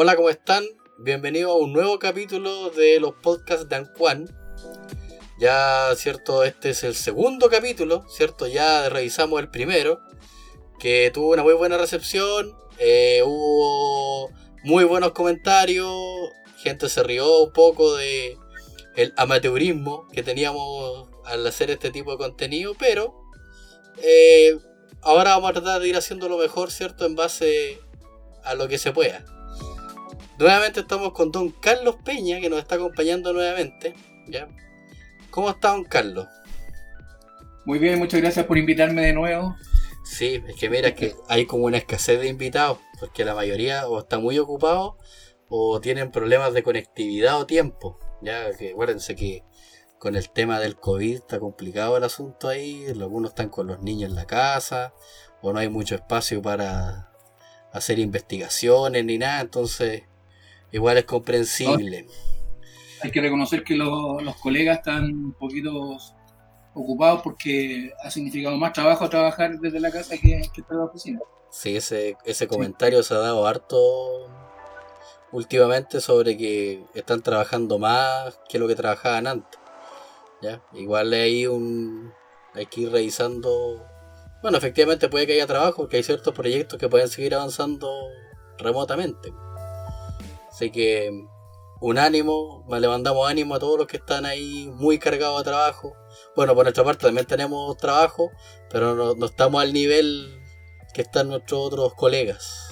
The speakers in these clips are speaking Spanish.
Hola, ¿cómo están? Bienvenidos a un nuevo capítulo de los podcasts de Anquan. Ya, cierto, este es el segundo capítulo, cierto, ya revisamos el primero, que tuvo una muy buena recepción, eh, hubo muy buenos comentarios, gente se rió un poco de el amateurismo que teníamos al hacer este tipo de contenido, pero eh, ahora vamos a tratar de ir haciendo lo mejor, ¿cierto? En base a lo que se pueda. Nuevamente estamos con don Carlos Peña, que nos está acompañando nuevamente. ¿ya? ¿Cómo está don Carlos? Muy bien, muchas gracias por invitarme de nuevo. Sí, es que mira que hay como una escasez de invitados, porque la mayoría o está muy ocupado o tienen problemas de conectividad o tiempo. Ya que acuérdense que con el tema del COVID está complicado el asunto ahí, algunos están con los niños en la casa, o no hay mucho espacio para hacer investigaciones ni nada, entonces igual es comprensible. Hay que reconocer que los colegas están un poquito ocupados porque ha significado más trabajo trabajar desde la casa que, que estar en la oficina. Sí, ese, ese comentario se ha dado harto últimamente sobre que están trabajando más que lo que trabajaban antes. ¿ya? Igual hay un hay que ir revisando. Bueno, efectivamente puede que haya trabajo porque hay ciertos proyectos que pueden seguir avanzando remotamente. Así que un ánimo, le mandamos ánimo a todos los que están ahí muy cargados de trabajo. Bueno, por nuestra parte también tenemos trabajo, pero no, estamos al nivel que están nuestros otros colegas.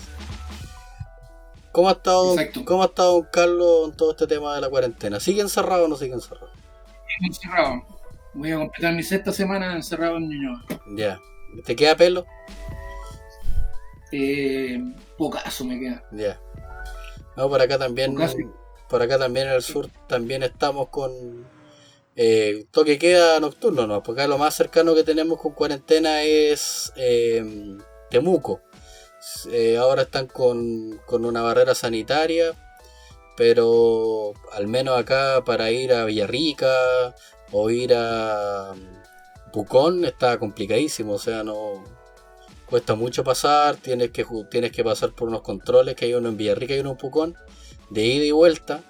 ¿Cómo ha estado, ¿cómo ha estado Carlos en todo este tema de la cuarentena? ¿Sigue encerrado o no sigue encerrado? Sigue encerrado. Voy a completar mi sexta semana encerrado en Ñuñoa. Ya. ¿Te queda pelo? Eh, pocaso me queda. Ya. No, por acá también. Por acá también en el sur también estamos con eh, toque queda nocturno, ¿no? Porque acá lo más cercano que tenemos con cuarentena es eh, Temuco. Eh, ahora están con, con una barrera sanitaria, pero al menos acá para ir a Villarrica o ir a Pucón está complicadísimo, o sea, no cuesta mucho pasar, tienes que, tienes que pasar por unos controles, que hay uno en Villarrica y uno en Pucón, de ida y vuelta,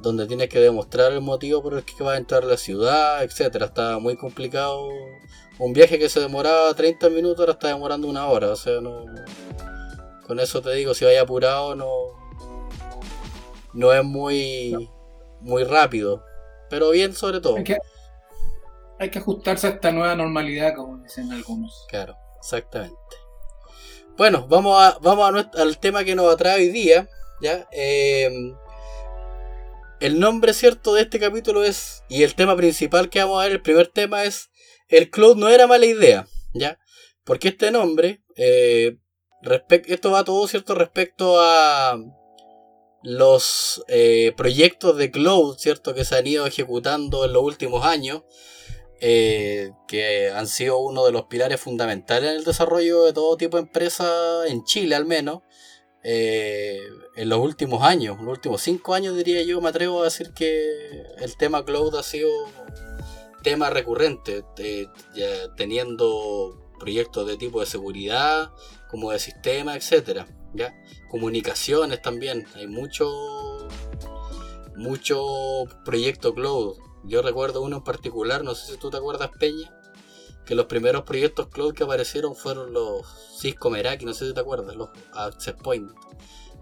donde tienes que demostrar el motivo por el que vas a entrar a la ciudad, etcétera. Está muy complicado. Un viaje que se demoraba 30 minutos ahora está demorando una hora, o sea, no... Con eso te digo, si vaya apurado no... No es muy... Muy rápido. Pero bien sobre todo. Hay que, hay que ajustarse a esta nueva normalidad, como dicen algunos. Claro, exactamente. Bueno, vamos, a, vamos al tema que nos atrae hoy día, ¿ya? Em, el nombre cierto de este capítulo es, y el tema principal que vamos a ver, el primer tema es, el cloud no era mala idea, ¿ya? Porque este nombre, eh, esto va todo cierto respecto a los eh, proyectos de cloud, ¿cierto? Que se han ido ejecutando en los últimos años, eh, que han sido uno de los pilares fundamentales en el desarrollo de todo tipo de empresas, en Chile al menos, eh, en los últimos años, los últimos cinco años diría yo, me atrevo a decir que el tema cloud ha sido tema recurrente, teniendo proyectos de tipo de seguridad, como de sistema, etcétera, ¿ya? Comunicaciones también, hay mucho mucho proyecto cloud. Yo recuerdo uno en particular, no sé si tú te acuerdas, Peña, que los primeros proyectos cloud que aparecieron fueron los Cisco Meraki, no sé si te acuerdas, los Access Point.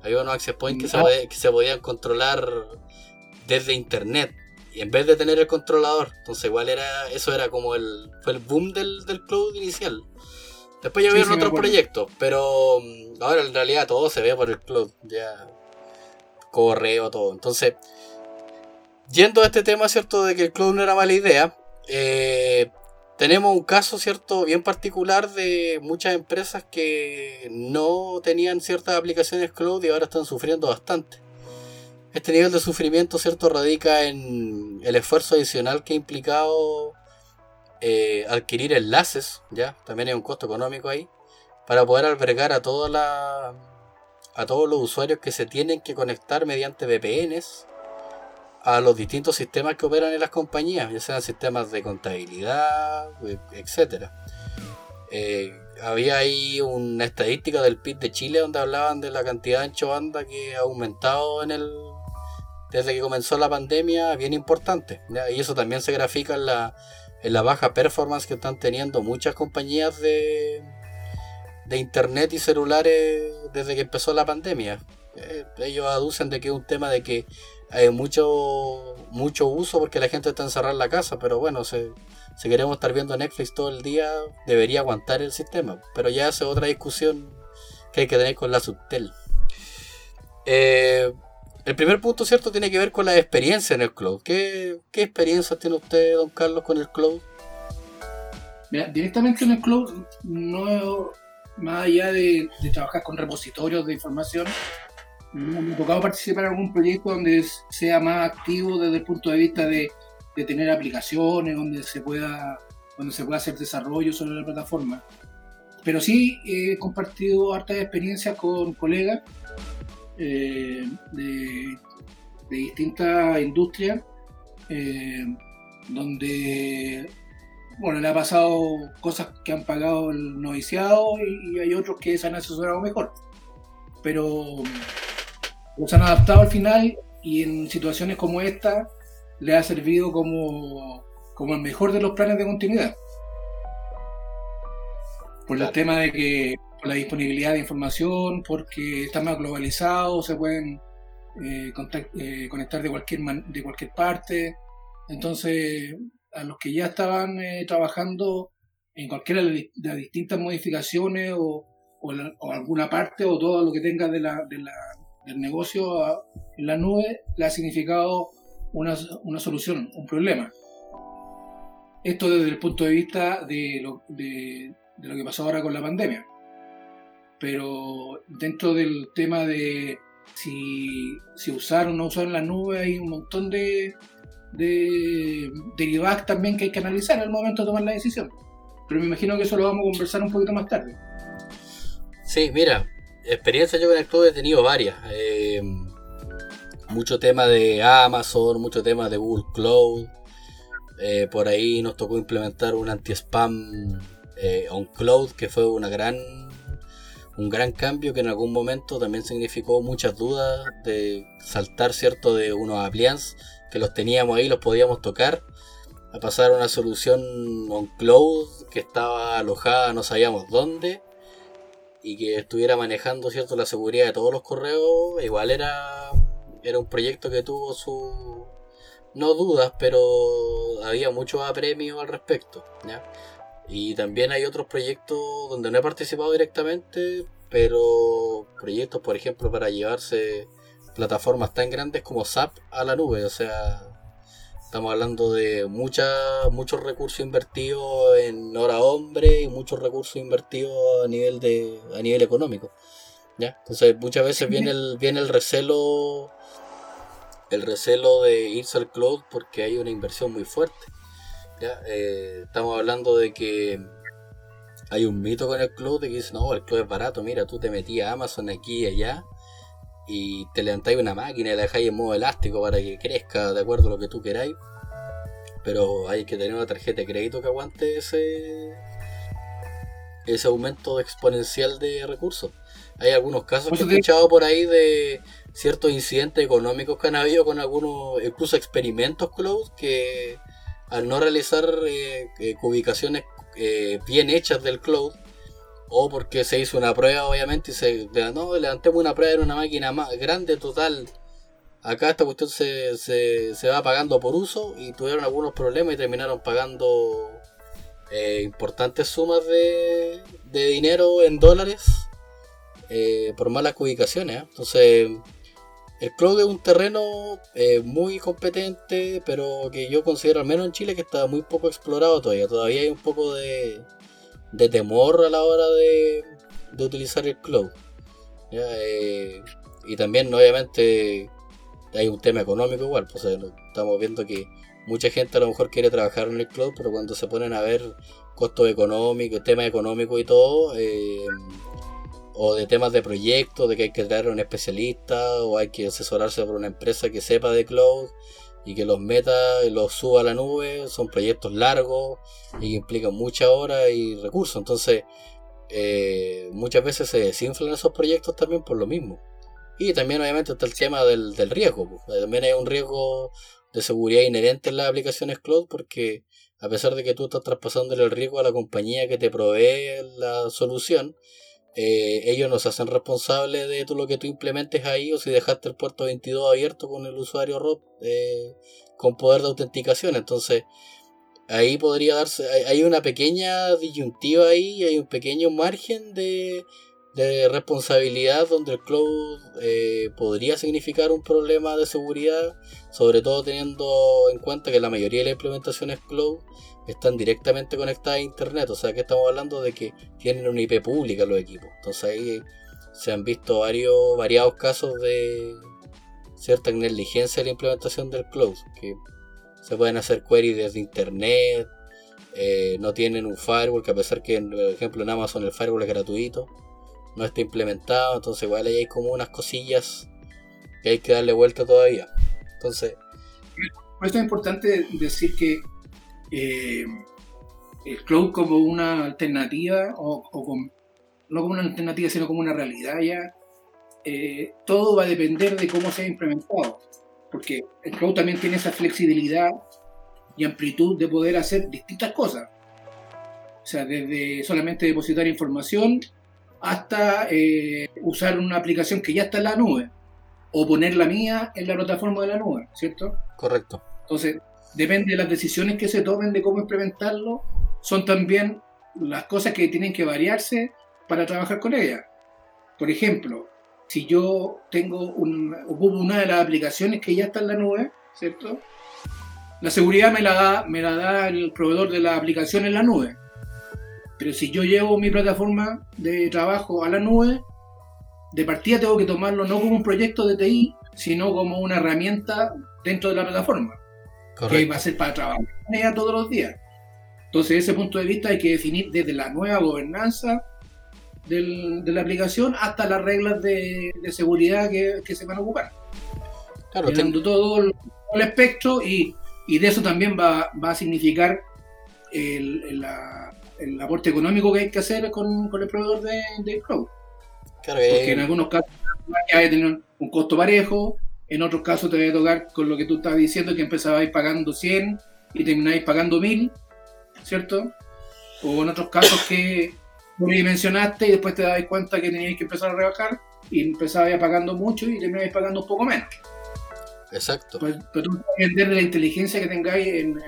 Había unos Access Point que, se, podían controlar desde internet. Y en vez de tener el controlador, entonces igual era, eso era como el, fue el boom del, cloud inicial. Después ya vieron otros proyectos, pero mm, ahora en realidad todo se ve por el cloud, ya correo, todo. Entonces, yendo a este tema, ¿cierto? De que el cloud no era mala idea, eh, tenemos un caso, ¿cierto?, bien particular de muchas empresas que no tenían ciertas aplicaciones cloud y ahora están sufriendo bastante. Este nivel de sufrimiento, ¿cierto?, radica en el esfuerzo adicional que ha implicado eh, adquirir enlaces, ¿ya? También hay un costo económico ahí, para poder albergar a, toda la, a todos los usuarios que se tienen que conectar mediante VPNs a los distintos sistemas que operan en las compañías, ya sean sistemas de contabilidad, etc. Eh, había ahí una estadística del PIB de Chile donde hablaban de la cantidad de ancho banda que ha aumentado en el desde que comenzó la pandemia bien importante. Y eso también se grafica en la, la baja performance que están teniendo muchas compañías de, de internet y celulares desde que empezó la pandemia. Eh, ellos aducen de que es un tema de que hay mucho, mucho uso porque la gente está encerrada en la casa, pero bueno, si queremos estar viendo Netflix todo el día, debería aguantar el sistema. Pero ya es otra discusión que hay que tener con la Subtel. Eh, el primer punto, ¿cierto?, tiene que ver con la experiencia en el cloud. ¿Qué, qué experiencia tiene usted, don Carlos, con el cloud? directamente en el cloud, no más allá de, trabajar con repositorios de información, me ha tocado participar en algún proyecto donde sea más activo desde el punto de vista de, tener aplicaciones, donde se pueda donde se pueda hacer desarrollo sobre la plataforma. Pero sí he compartido hartas experiencias con colegas eh, de, distintas industrias, eh, donde bueno, le ha pasado cosas que han pagado el noviciado y, hay otros que se han asesorado mejor. Pero los han adaptado al final y en situaciones como esta le ha servido como, como el mejor de los planes de continuidad. Por el tema de que por la disponibilidad de información, porque está más globalizado, se pueden eh, eh, conectar de cualquier, de cualquier parte. Entonces, a los que ya estaban eh, trabajando en cualquiera de las distintas modificaciones o, alguna parte o todo lo que tenga de la, del negocio en la nube, le ha significado una, una, solución, un problema. Esto desde el punto de vista de lo, de lo que pasó ahora con la pandemia pero dentro del tema de si, si usar o no usar la nube hay un montón de, de también que hay que analizar en el momento de tomar la decisión. Pero me imagino que eso lo vamos a conversar un poquito más tarde. Sí, mira, experiencia yo con el cloud he tenido varias. Eh, mucho tema de Amazon, mucho tema de Google Cloud. Eh, por ahí nos tocó implementar un anti-spam eh, on cloud, que fue una gran un gran cambio que en algún momento también significó muchas dudas de saltar, ¿cierto?, de unos appliances que los teníamos ahí, los podíamos tocar, a pasar a una solución on cloud que estaba alojada no sabíamos dónde y que estuviera manejando, ¿cierto?, la seguridad de todos los correos, igual era, era un proyecto que tuvo su... no dudas, pero había mucho apremio al respecto. Y también hay otros proyectos donde no he participado directamente, pero proyectos, por ejemplo, para llevarse plataformas tan grandes como SAP a la nube. O sea, estamos hablando de mucha, muchos recursos invertidos en hora hombre y muchos recursos invertidos a nivel de a nivel económico. ¿ya? Entonces muchas veces viene el, viene el recelo el recelo de irse al cloud porque hay una inversión muy fuerte. Eh, estamos hablando de que hay un mito con el club de que dice, no, el club es barato, mira, tú te metías a Amazon aquí y allá y te levantáis una máquina y la dejáis en modo elástico para que crezca de acuerdo a lo que tú queráis. Pero hay que tener una tarjeta de crédito que aguante ese, ese aumento exponencial de recursos. Hay algunos casos que he escuchado por ahí de ciertos incidentes económicos que han habido con algunos, incluso experimentos cloud que al no realizar eh, eh, ubicaciones eh, bien hechas del cloud, o porque se hizo una prueba obviamente y se no, levantemos una prueba en una máquina más grande total. Acá esta cuestión se, se, va pagando por uso y tuvieron algunos problemas y terminaron pagando importantes sumas de, de, dinero en dólares por malas ubicaciones. Entonces el cloud es un terreno eh, muy competente, pero que yo considero, al menos en Chile, que está muy poco explorado todavía. Todavía hay un poco de, temor a la hora de, utilizar el cloud. Eh, y también, obviamente, hay un tema económico igual. Pues, estamos viendo que mucha gente a lo mejor quiere trabajar en el cloud, pero cuando se ponen a ver costos económicos, temas económicos y todo, eh, o de temas de proyectos, de que hay que traer a un especialista o hay que asesorarse por una empresa que sepa de cloud y que los meta y los suba a la nube. Son proyectos largos y que implican muchas horas y recursos. Entonces, eh, muchas veces se desinflan esos proyectos también por lo mismo. Y también obviamente está el tema del, del riesgo. También hay un riesgo de seguridad inherente en las aplicaciones cloud porque a pesar de que tú estás traspasándole el riesgo a la compañía que te provee la solución, eh, ellos nos hacen responsables de todo lo que tú implementes ahí o si dejaste el puerto 22 abierto con el usuario ROT eh, con poder de autenticación. Entonces, ahí podría darse, hay una pequeña disyuntiva ahí, hay un pequeño margen de, de responsabilidad donde el cloud eh, podría significar un problema de seguridad, sobre todo teniendo en cuenta que la mayoría de las implementaciones cloud están directamente conectadas a internet, o sea que estamos hablando de que tienen una IP pública los equipos. Entonces ahí se han visto varios variados casos de cierta negligencia de la implementación del cloud, que se pueden hacer queries desde internet, eh, no tienen un firewall, que a pesar que por ejemplo en Amazon el firewall es gratuito no está implementado, entonces igual ahí hay como unas cosillas que hay que darle vuelta todavía. Entonces... Esto es importante decir que eh, el cloud como una alternativa, o, no como una alternativa, sino como una realidad ya, eh, todo va a depender de cómo sea implementado. Porque el cloud también tiene esa flexibilidad y amplitud de poder hacer distintas cosas. O sea, desde solamente depositar información hasta eh, usar una aplicación que ya está en la nube o poner la mía en la plataforma de la nube, ¿cierto? Correcto. Entonces, depende de las decisiones que se tomen de cómo implementarlo, son también las cosas que tienen que variarse para trabajar con ella. Por ejemplo, si yo tengo ocupo una de las aplicaciones que ya está en la nube, ¿cierto? La seguridad me la da, me la da el proveedor de la aplicación en la nube. Pero si yo llevo mi plataforma de trabajo a la nube, de partida tengo que tomarlo no como un proyecto de TI, sino como una herramienta dentro de la plataforma. Que va a ser para trabajar ella todos los días. Entonces, ese punto de vista hay que definir desde la nueva gobernanza de la aplicación hasta las reglas de, seguridad que, se van a ocupar. Claro, todo el, espectro y, de eso también va, a significar el, la, el aporte económico que hay que hacer con, el proveedor de, de cloud. Porque en algunos casos hay que tener un costo parejo, en otros casos te va a tocar con lo que tú estabas diciendo, que empezabais pagando 100 y termináis pagando 1000, ¿cierto? O en otros casos que mencionaste y después te dais cuenta que teníais que empezar a rebajar y empezabais pagando mucho y termináis pagando un poco menos. Exacto. Pues, pero tú depender de la inteligencia que tengáis en,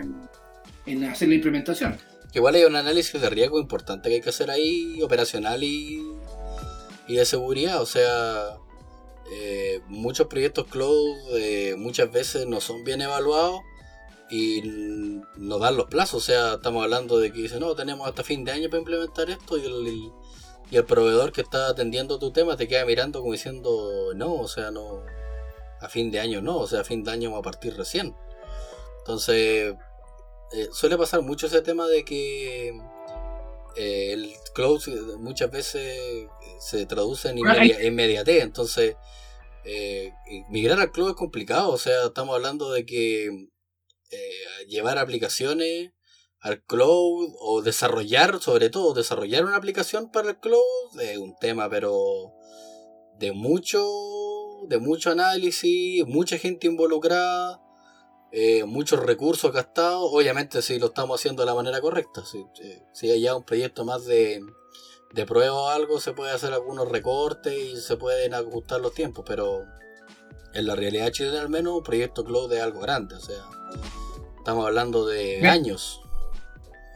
en hacer la implementación. Igual hay un análisis de riesgo importante que hay que hacer ahí, operacional y, y de seguridad. O sea, eh, muchos proyectos cloud eh, muchas veces no son bien evaluados y no dan los plazos. O sea, estamos hablando de que dicen, no, tenemos hasta fin de año para implementar esto y el, y el proveedor que está atendiendo tu tema te queda mirando como diciendo, no, o sea, no, a fin de año no, o sea, a fin de año va a partir recién. Entonces, eh, suele pasar mucho ese tema de que eh, el cloud muchas veces se traduce en inmediatez, entonces eh, migrar al cloud es complicado, o sea, estamos hablando de que llevar aplicaciones al cloud o desarrollar, sobre todo desarrollar una aplicación para el cloud es un tema, pero de mucho, de mucho análisis, mucha gente involucrada eh, muchos recursos gastados, obviamente si lo estamos haciendo de la manera correcta, si, si hay ya un proyecto más de, de prueba o algo, se puede hacer algunos recortes y se pueden ajustar los tiempos, pero en la realidad chilena al menos un proyecto cloud es algo grande, o sea, estamos hablando de años.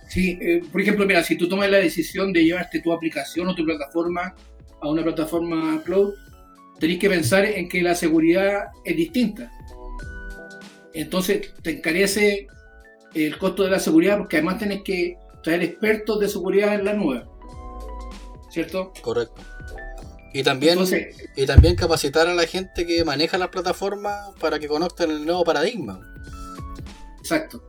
Sí, eh, por ejemplo, mira, si tú tomas la decisión de llevarte tu aplicación o tu plataforma a una plataforma cloud, tenés que pensar en que la seguridad es distinta. Entonces te encarece el costo de la seguridad porque además tenés que traer expertos de seguridad en la nube. ¿Cierto? Correcto. Y también, y también capacitar a la gente que maneja las plataformas para que conozcan el nuevo paradigma. Exacto.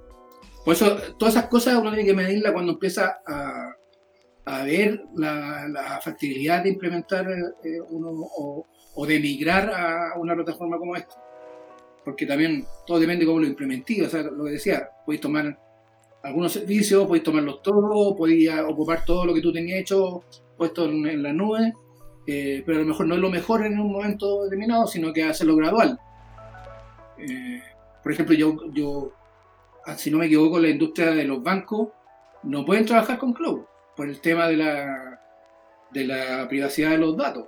Por eso, todas esas cosas uno tiene que medirla cuando empieza a, ver la, factibilidad de implementar eh, uno o, o, de migrar a una plataforma como esta porque también todo depende de cómo lo implementé. O sea, lo que decía, podéis tomar algunos servicios, podéis tomarlos todos, podéis ocupar todo lo que tú tenías hecho puesto en, la nube, eh, pero a lo mejor no es lo mejor en un momento determinado, sino que hacerlo gradual. Eh, por ejemplo, yo, yo, ah, si no me equivoco, la industria de los bancos no pueden trabajar con cloud por el tema de la, de la privacidad de los datos.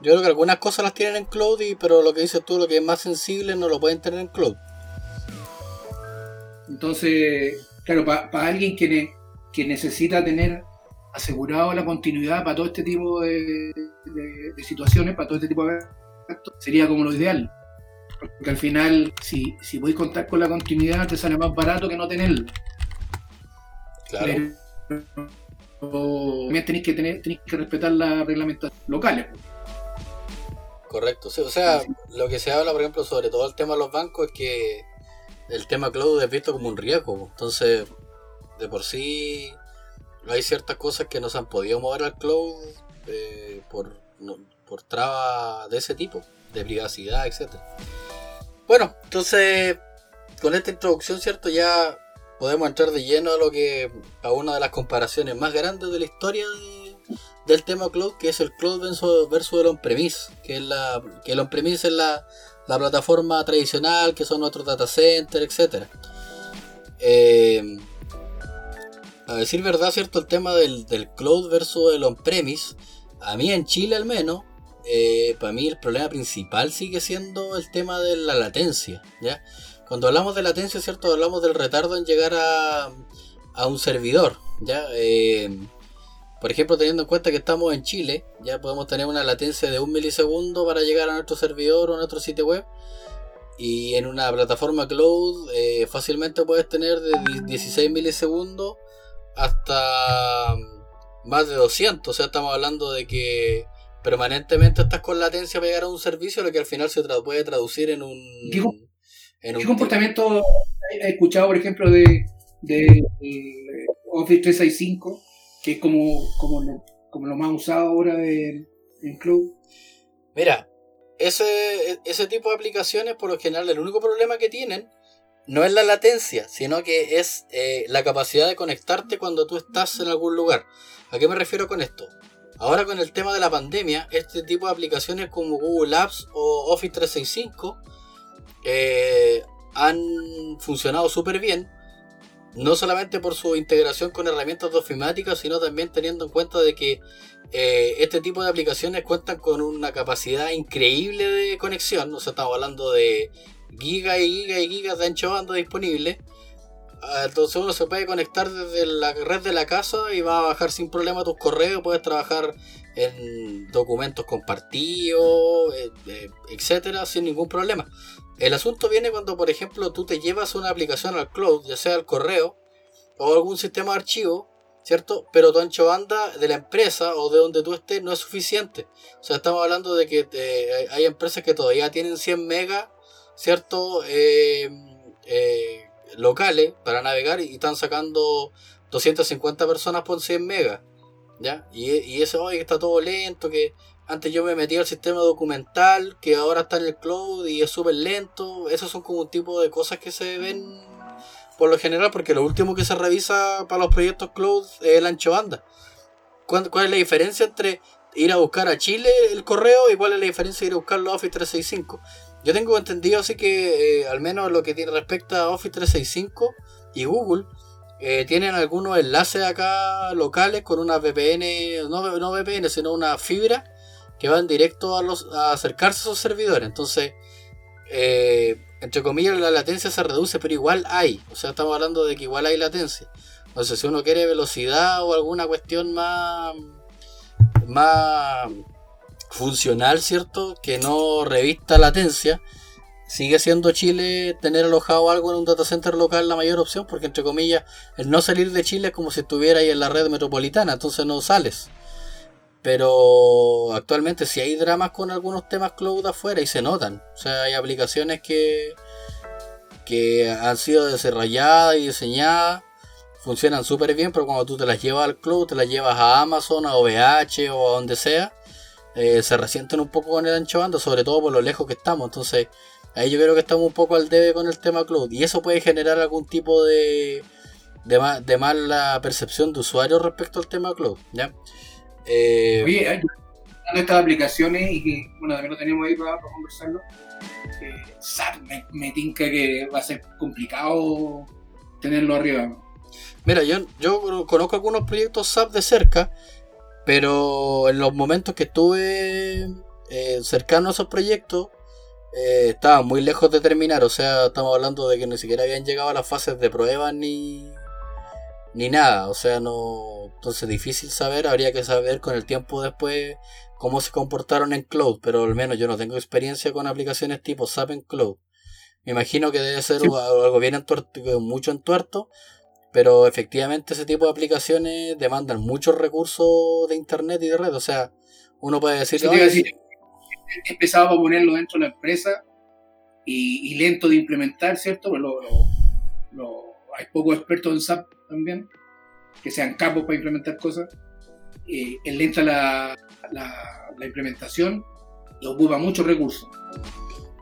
Yo creo que algunas cosas las tienen en cloud, y, pero lo que dices tú, lo que es más sensible, no lo pueden tener en cloud. Entonces, claro, para alguien que, que necesita tener asegurado la continuidad para todo este tipo de, situaciones, para todo este tipo de actos, sería como lo ideal. Porque al final, si, si podéis contar con la continuidad, te sale más barato que no tenerlo. Claro. Pero, también tenéis que, tener, tenéis que respetar las reglamentos locales. Correcto, o sea, lo que se habla, por ejemplo, sobre todo el tema de los bancos es que el tema cloud es visto como un riesgo. Entonces, de por sí, hay ciertas cosas que no se han podido mover al cloud eh, por, por trabas de ese tipo, de privacidad, etc. Bueno, entonces, con esta introducción, ¿cierto? Ya podemos entrar de lleno a lo que a una de las comparaciones más grandes de la historia del tema cloud, que es el cloud versus, el on-premise, que, es la, que el on-premise es la, la plataforma tradicional, que son nuestros data centers, etc. Eh, a decir verdad, cierto, el tema del, cloud versus el on-premise, a mí en Chile al menos, eh, para mí el problema principal sigue siendo el tema de la latencia. ¿ya? Cuando hablamos de latencia, cierto, hablamos del retardo en llegar a, a un servidor. ¿ya? Eh, por ejemplo, teniendo en cuenta que estamos en Chile, ya podemos tener una latencia de un milisegundo para llegar a nuestro servidor o a nuestro sitio web. Y en una plataforma cloud eh, fácilmente puedes tener de 16 milisegundos hasta más de 200. O sea, estamos hablando de que permanentemente estás con latencia para llegar a un servicio, lo que al final se puede traducir en un... ¿Qué, en un comportamiento he escuchado, por ejemplo, de, de Office 365? Que es como, como, lo, como lo más usado ahora en, en Cloud. Mira, ese, ese tipo de aplicaciones, por lo general, el único problema que tienen no es la latencia, sino que es eh, la capacidad de conectarte cuando tú estás en algún lugar. ¿A qué me refiero con esto? Ahora con el tema de la pandemia, este tipo de aplicaciones como Google Apps o Office 365 eh, han funcionado súper bien no solamente por su integración con herramientas de ofimática, sino también teniendo en cuenta de que eh, este tipo de aplicaciones cuentan con una capacidad increíble de conexión, o sea, estamos hablando de gigas y gigas y gigas de ancho banda disponible. Ah, entonces uno se puede conectar desde la red de la casa y va a bajar sin problema tus correos, puedes trabajar en documentos compartidos, eh, eh, etcétera, sin ningún problema. El asunto viene cuando, por ejemplo, tú te llevas una aplicación al cloud, ya sea al correo o algún sistema de archivo, ¿cierto? Pero tu ancho banda de la empresa o de donde tú estés no es suficiente. O sea, estamos hablando de que eh, hay empresas que todavía tienen 100 megas, ¿cierto? Eh, eh, locales para navegar y están sacando 250 personas por 100 megas, ¿ya? Y, y eso, hoy está todo lento, que antes yo me metía al sistema documental, que ahora está en el cloud y es súper lento. Esos son como un tipo de cosas que se ven por lo general, porque lo último que se revisa para los proyectos cloud es el ancho banda. ¿Cuál, es la diferencia entre ir a buscar a Chile el correo y cuál es la diferencia de ir a buscarlo a Office 365? Yo tengo entendido así que, eh, al menos lo que tiene respecto a Office 365 y Google, eh, tienen algunos enlaces acá locales con una VPN, no, no VPN, sino una fibra que van directo a, los, a acercarse a esos servidores. Entonces, eh, entre comillas, la latencia se reduce, pero igual hay. O sea, estamos hablando de que igual hay latencia. Entonces, si uno quiere velocidad o alguna cuestión más, más funcional, ¿cierto? Que no revista latencia, sigue siendo Chile tener alojado algo en un data center local la mayor opción, porque entre comillas, el no salir de Chile es como si estuviera ahí en la red metropolitana, entonces no sales. Pero actualmente si hay dramas con algunos temas cloud afuera y se notan. O sea, hay aplicaciones que, que han sido desarrolladas y diseñadas, funcionan súper bien, pero cuando tú te las llevas al cloud, te las llevas a Amazon, a OVH o a donde sea, eh, se resienten un poco con el ancho banda, sobre todo por lo lejos que estamos. Entonces, Ahí yo creo que estamos un poco al debe con el tema cloud. Y eso puede generar algún tipo de, de, mala percepción de usuario respecto al tema cloud. ¿ya? Eh, Oye, hay estas aplicaciones y que, bueno, también lo tenemos ahí para, conversarlo. Eh, me, tinca que va a ser complicado tenerlo arriba. Mira, yo, yo conozco algunos proyectos SAP de cerca, pero en los momentos que estuve eh, cercano a esos proyectos, eh, estaban muy lejos de terminar. O sea, estamos hablando de que ni siquiera habían llegado a las fases de prueba ni, ni nada. O sea, no. Entonces, difícil saber. Habría que saber con el tiempo después cómo se comportaron en cloud. Pero al menos yo no tengo experiencia con aplicaciones tipo SAP en cloud. Me imagino que debe ser algo bien entuerto, mucho entuerto. Pero efectivamente ese tipo de aplicaciones demandan muchos recursos de internet y de red. O sea, uno puede decir empezaba a ponerlo dentro de la empresa y, lento de implementar, ¿cierto? Pues hay pocos expertos en SAP también que sean capos para implementar cosas. Eh, es lenta la, la, implementación y ocupa muchos recursos.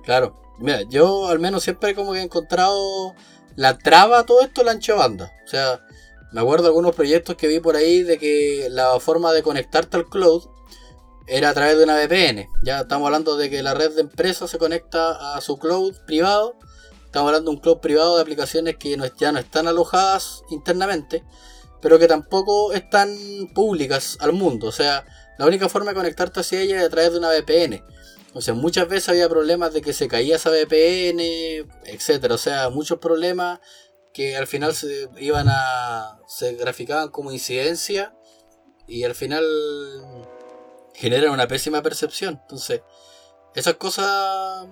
Claro, mira, yo al menos siempre como que he encontrado la traba a todo esto la ancha banda. O sea, me acuerdo de algunos proyectos que vi por ahí de que la forma de conectarte al cloud era a través de una VPN. Ya estamos hablando de que la red de empresas se conecta a su cloud privado. Estamos hablando de un cloud privado de aplicaciones que ya no están alojadas internamente, pero que tampoco están públicas al mundo. O sea, la única forma de conectarte hacia ella es a través de una VPN. O sea, muchas veces había problemas de que se caía esa VPN, etcétera. O sea, muchos problemas que al final se iban a. se graficaban como incidencia. Y al final generan una pésima percepción. Entonces, esas cosas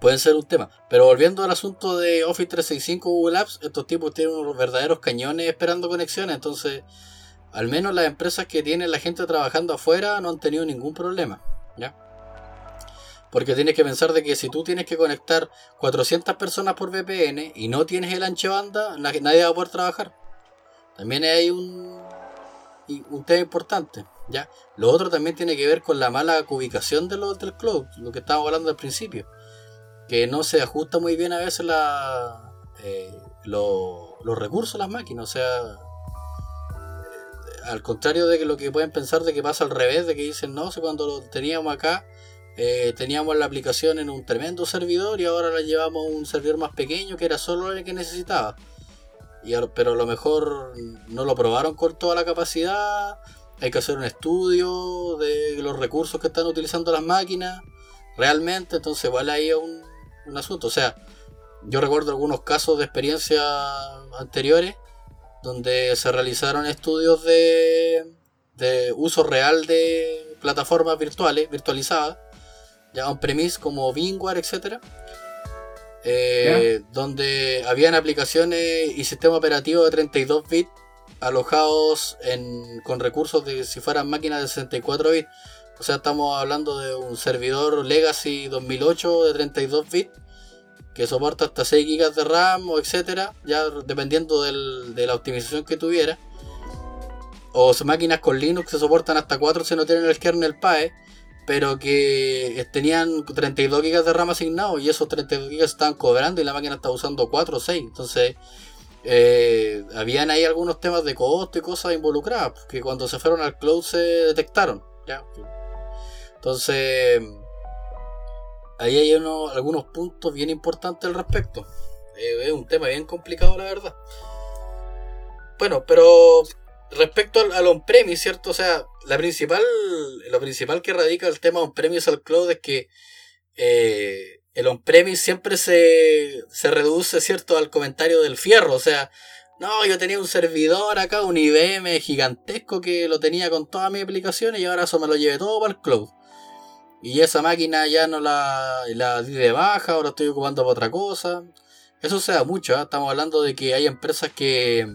pueden ser un tema. Pero volviendo al asunto de Office 365 Google Apps, estos tipos tienen unos verdaderos cañones esperando conexiones. Entonces, al menos las empresas que tienen la gente trabajando afuera no han tenido ningún problema. ¿Ya? Porque tienes que pensar de que si tú tienes que conectar 400 personas por VPN y no tienes el ancho banda, nadie va a poder trabajar. También hay un, un tema importante. ¿ya? Lo otro también tiene que ver con la mala ubicación de los del lo que estábamos hablando al principio. Que no se ajusta muy bien a veces la, eh, los recursos las máquinas. O sea, eh, al contrario de que lo que pueden pensar de que pasa al revés, de que dicen, no, cuando lo teníamos acá, eh, teníamos la aplicación en un tremendo servidor y ahora la llevamos a un servidor más pequeño que era solo el que necesitaba. Pero a lo mejor no lo probaron con toda la capacidad hay que hacer un estudio de los recursos que están utilizando las máquinas realmente, entonces igual ahí un, un asunto. O sea, yo recuerdo algunos casos de experiencias anteriores donde se realizaron estudios de, de uso real de plataformas virtuales, virtualizadas, ya on-premise como VMware, etc. Eh, donde habían aplicaciones y sistema operativo de 32 bits alojados en, con recursos de si fueran máquinas de 64 bits. O sea, estamos hablando de un servidor Legacy 2008 de 32 bits que soporta hasta 6 GB de RAM o etcétera, ya dependiendo de la optimización que tuviera. O máquinas con Linux que soportan hasta 4 si no tienen el kernel PAE, pero que tenían 32 GB de RAM asignados y esos 32 GB estaban cobrando y la máquina estaba usando 4 o 6. Entonces, eh, habían ahí algunos temas de costo y cosas involucradas que cuando se fueron al cloud se detectaron. Entonces, ahí hay algunos puntos bien importantes al respecto. Eh, es un tema bien complicado, la verdad. Bueno, pero respecto al, on-premise, ¿cierto? O sea, la principal, lo principal que radica el tema on-premise al cloud es que eh, el on-premise siempre se, se reduce, ¿cierto?, al comentario del fierro. O sea, no, yo tenía un servidor acá, un IBM gigantesco que lo tenía con todas mis aplicaciones y ahora eso me lo llevé todo para el cloud. Y esa máquina ya no la, la di de baja, ahora estoy ocupando para otra cosa. Eso se da mucho, ¿eh? estamos hablando de que hay empresas que,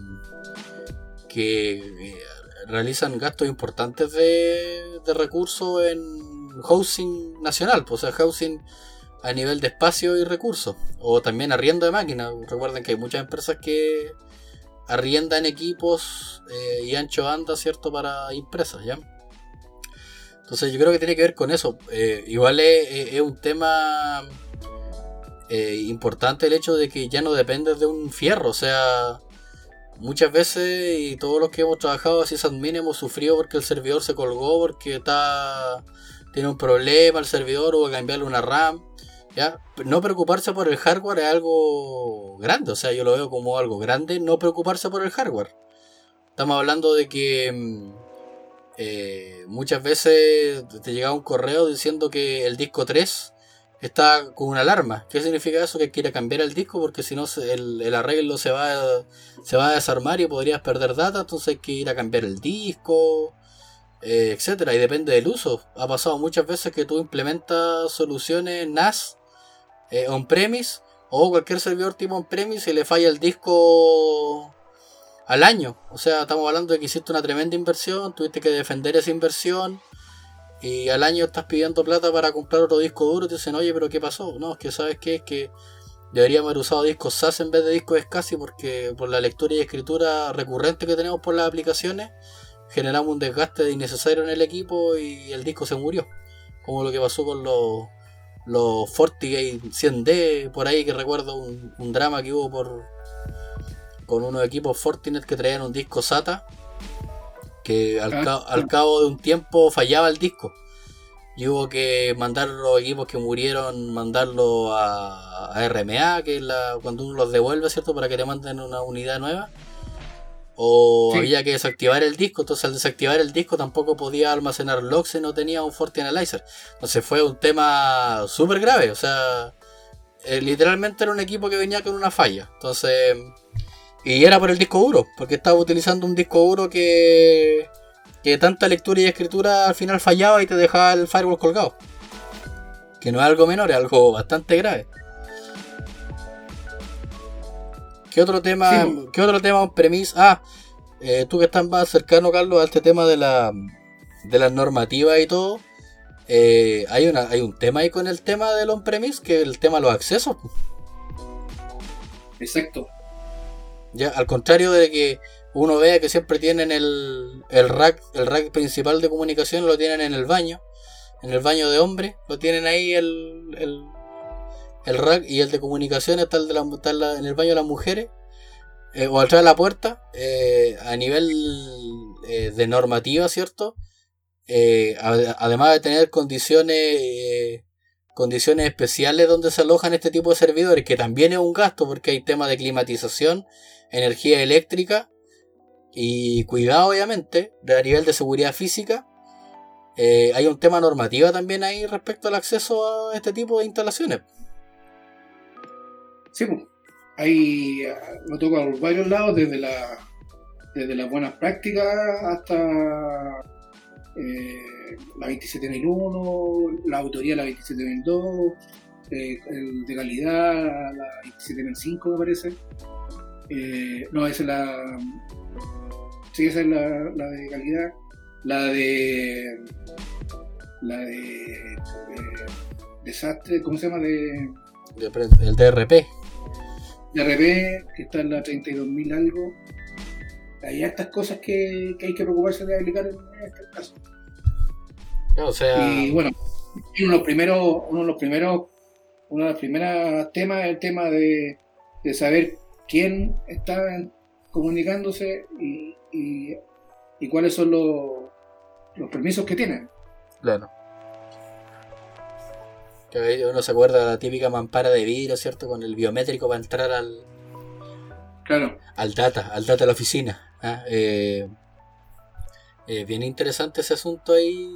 que eh, realizan gastos importantes de, de recursos en housing nacional, pues, o sea, housing a nivel de espacio y recursos. O también arriendo de máquinas. Recuerden que hay muchas empresas que arriendan equipos eh, y ancho banda, ¿cierto? Para empresas, ¿ya? Entonces yo creo que tiene que ver con eso. Eh, igual es, un tema importante el hecho de que ya no dependes de un fierro, o sea, muchas veces y todos los que hemos trabajado así admin hemos sufrido porque el servidor se colgó, porque está tiene un problema el servidor o cambiarle una RAM. ¿ya? No preocuparse por el hardware es algo grande, o sea, yo lo veo como algo grande, no preocuparse por el hardware. Estamos hablando de que mm, eh, muchas veces te llega un correo diciendo que el disco 3 está con una alarma. ¿Qué significa eso? Que quiere cambiar el disco porque si no el, el, arreglo se va, a, se va a desarmar y podrías perder data, entonces hay que ir a cambiar el disco, eh, etcétera. Y depende del uso. Ha pasado muchas veces que tú implementas soluciones NAS eh, on-premise o cualquier servidor tipo on-premise y le falla el disco al año. O sea, estamos hablando de que hiciste una tremenda inversión, tuviste que defender esa inversión y al año estás pidiendo plata para comprar otro disco duro te dicen, oye, pero ¿qué pasó? No, es que sabes qué, es que deberíamos haber usado discos SAS en vez de discos SCSI porque por la lectura y escritura recurrente que tenemos por las aplicaciones generamos un desgaste innecesario en el equipo y el disco se murió. Como lo que pasó con los, los FortiGate 100D, por ahí que recuerdo un, un drama que hubo por con unos equipos Fortinet que traían un disco SATA que al, al, cabo de un tiempo fallaba el disco. Y hubo que mandar los equipos que murieron, mandarlo a, RMA, que es la, cuando uno los devuelve, ¿cierto? Para que le manden una unidad nueva. O había que desactivar el disco, entonces al desactivar el disco tampoco podía almacenar logs y no tenía un FortiAnalyzer. Entonces fue un tema súper grave, o sea, eh, literalmente era un equipo que venía con una falla. Entonces y era por el disco duro, porque estaba utilizando un disco duro que, que tanta lectura y escritura al final fallaba y te dejaba el firewall colgado. Que no es algo menor, es algo bastante grave. ¿Qué otro tema, ¿qué otro tema on premise? Ah, eh, tú que estás más cercano, Carlos, a este tema de la, de las normativas y todo. Eh, hay, una, hay un tema ahí con el tema del on-premise, que es el tema de los accesos. Exacto. Al contrario de que uno vea que siempre tienen el, el rack, el rack principal de comunicación, lo tienen en el baño, en el baño de hombre, lo tienen ahí el, el, rack y el de comunicación está, el de la, en el baño de las mujeres. Eh, o atrás de la puerta, eh, a nivel eh, de normativa, ¿cierto? además de tener condiciones condiciones especiales donde se alojan este tipo de servidores, que también es un gasto porque hay temas de climatización energía eléctrica y cuidado obviamente a nivel de seguridad física. Eh, hay un tema normativo también ahí respecto al acceso a este tipo de instalaciones. Sí, pues, ahí lo toca por varios lados, desde la desde las buenas prácticas hasta eh, la 27001, la autoría de la 27002, eh, el de calidad, la 27005 me parece. Eh, no, esa es la. Sí, esa es la, la, de calidad. La de. La de. Eh, desastre, ¿cómo se llama? De, el DRP. DRP, que está en la 32.000 algo. Hay estas cosas que, que, hay que preocuparse de aplicar en este caso. O sea... Y bueno, uno de los primeros, uno de los primeros, uno de los primeros temas es el tema de, de saber quién está comunicándose y, y, cuáles son los, los permisos que tienen. Claro. Uno se acuerda de la típica mampara de vidrio, ¿cierto? Con el biométrico para entrar al. Claro. Al data, al data de la oficina. ¿ah? Eh, eh, bien interesante ese asunto ahí.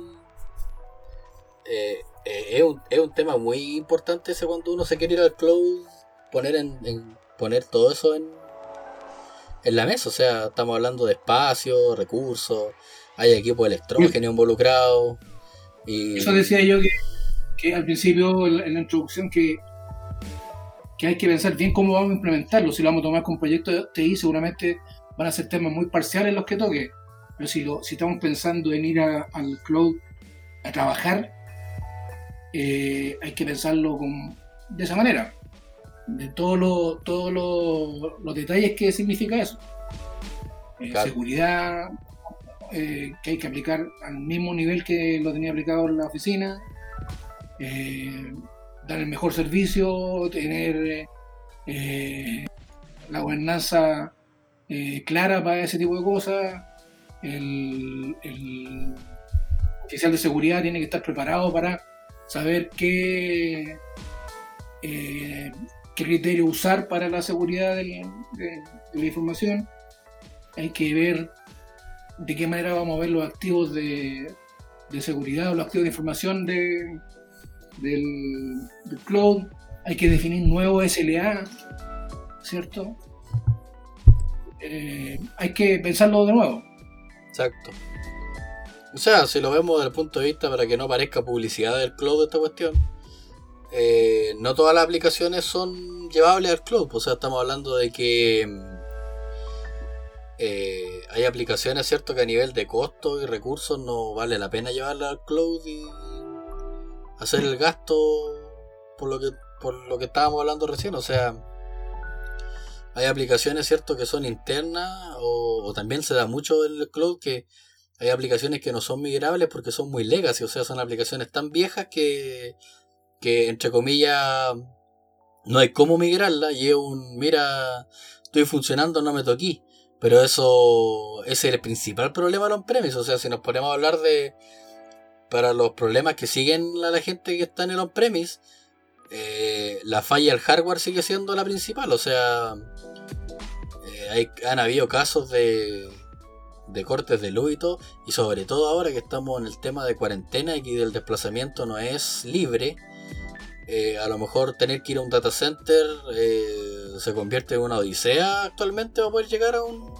Eh, es, un, es, un, tema muy importante ese cuando uno se quiere ir al cloud, poner en, poner todo eso en, en la mesa. O sea, estamos hablando de espacio, recursos, hay equipos electrógenos involucrados. Y... Eso decía yo que, al principio, en la, introducción, que, que hay que pensar bien cómo vamos a implementarlo. Si lo vamos a tomar con proyecto de TI, seguramente van a ser temas muy parciales los que toque. Pero si, si estamos pensando en ir al cloud a trabajar, eh, hay que pensarlo de esa manera de todos los todos los detalles que significa eso. Eh, seguridad, eh, que hay que aplicar al mismo nivel que lo tenía aplicado en la oficina. Eh, dar el mejor servicio, tener la gobernanza clara para ese tipo de cosas. El, oficial de seguridad tiene que estar preparado para saber qué, eh, qué criterio usar para la seguridad de la, información. Hay que ver de qué manera vamos a ver los activos de, seguridad o los activos de información de, del, cloud. Hay que definir nuevos SLA, ¿cierto? Eh, hay que pensarlo de nuevo. Exacto. O sea, si lo vemos desde el punto de vista para que no parezca publicidad del cloud esta cuestión, eh, no todas las aplicaciones son llevables al cloud. O sea, estamos hablando de que eh, hay aplicaciones, ¿cierto? Que a nivel de costo y recursos no vale la pena llevarlas al cloud y hacer el gasto por lo que, por lo que estábamos hablando recién. O sea, hay aplicaciones, ¿cierto? Que son internas o, o también se da mucho en el cloud que hay aplicaciones que no son migrables porque son muy legacy, o sea, son aplicaciones tan viejas que, que entre comillas, no hay cómo migrarla y es un, mira, estoy funcionando, no me toqué. Pero eso es el principal problema de los on-premise. O sea, si nos ponemos a hablar de. Para los problemas que siguen a la gente que está en el on-premise, eh, la falla del hardware sigue siendo la principal. O sea, eh, han habido casos de, de cortes de luz y todo, y sobre todo ahora que estamos en el tema de cuarentena y que el desplazamiento no es libre, eh, a lo mejor tener que ir a un data center eh, se convierte en una odisea actualmente para poder llegar a un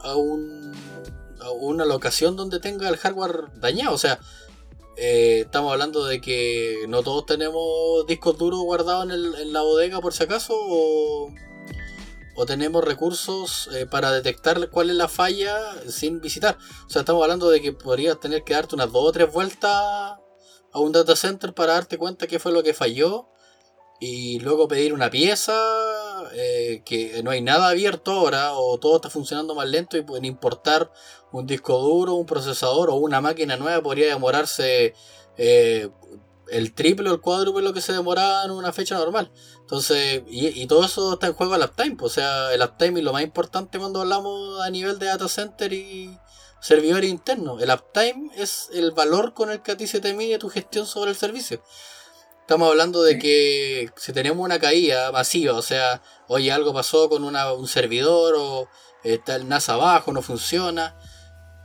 a un a una locación donde tenga el hardware dañado, o sea, eh, estamos hablando de que no todos tenemos discos duros guardados en, la bodega por si acaso o o tenemos recursos para detectar cuál es la falla sin visitar. O sea, estamos hablando de que podrías tener que darte unas dos o tres vueltas a un data center para darte cuenta qué fue lo que falló y luego pedir una pieza eh, que no hay nada abierto ahora o todo está funcionando más lento y pueden importar un disco duro, un procesador o una máquina nueva podría demorarse eh, el triple o el cuádruple lo que se demoraba en una fecha normal. Entonces, y, todo eso está en juego al uptime. Pues, o sea, el uptime es lo más importante cuando hablamos a nivel de data center y servidor interno. El uptime es el valor con el que a ti se te mide tu gestión sobre el servicio. Estamos hablando de que si tenemos una caída masiva, o sea, oye, algo pasó con una, un servidor o está el NAS abajo, no funciona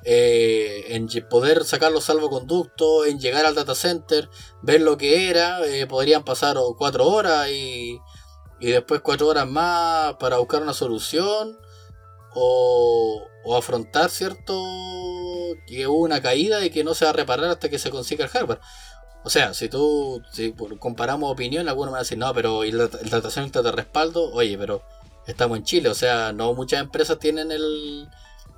eh, en poder sacar los salvoconductos, en llegar al data center, ver lo que era, eh, podrían pasar cuatro horas y, y, después cuatro horas más para buscar una solución o, o, afrontar, ¿cierto? Que hubo una caída y que no se va a reparar hasta que se consiga el hardware. O sea, si tú, si comparamos opinión, algunos van a decir, no, pero el, el data center de respaldo, oye, pero estamos en Chile, o sea, no muchas empresas tienen el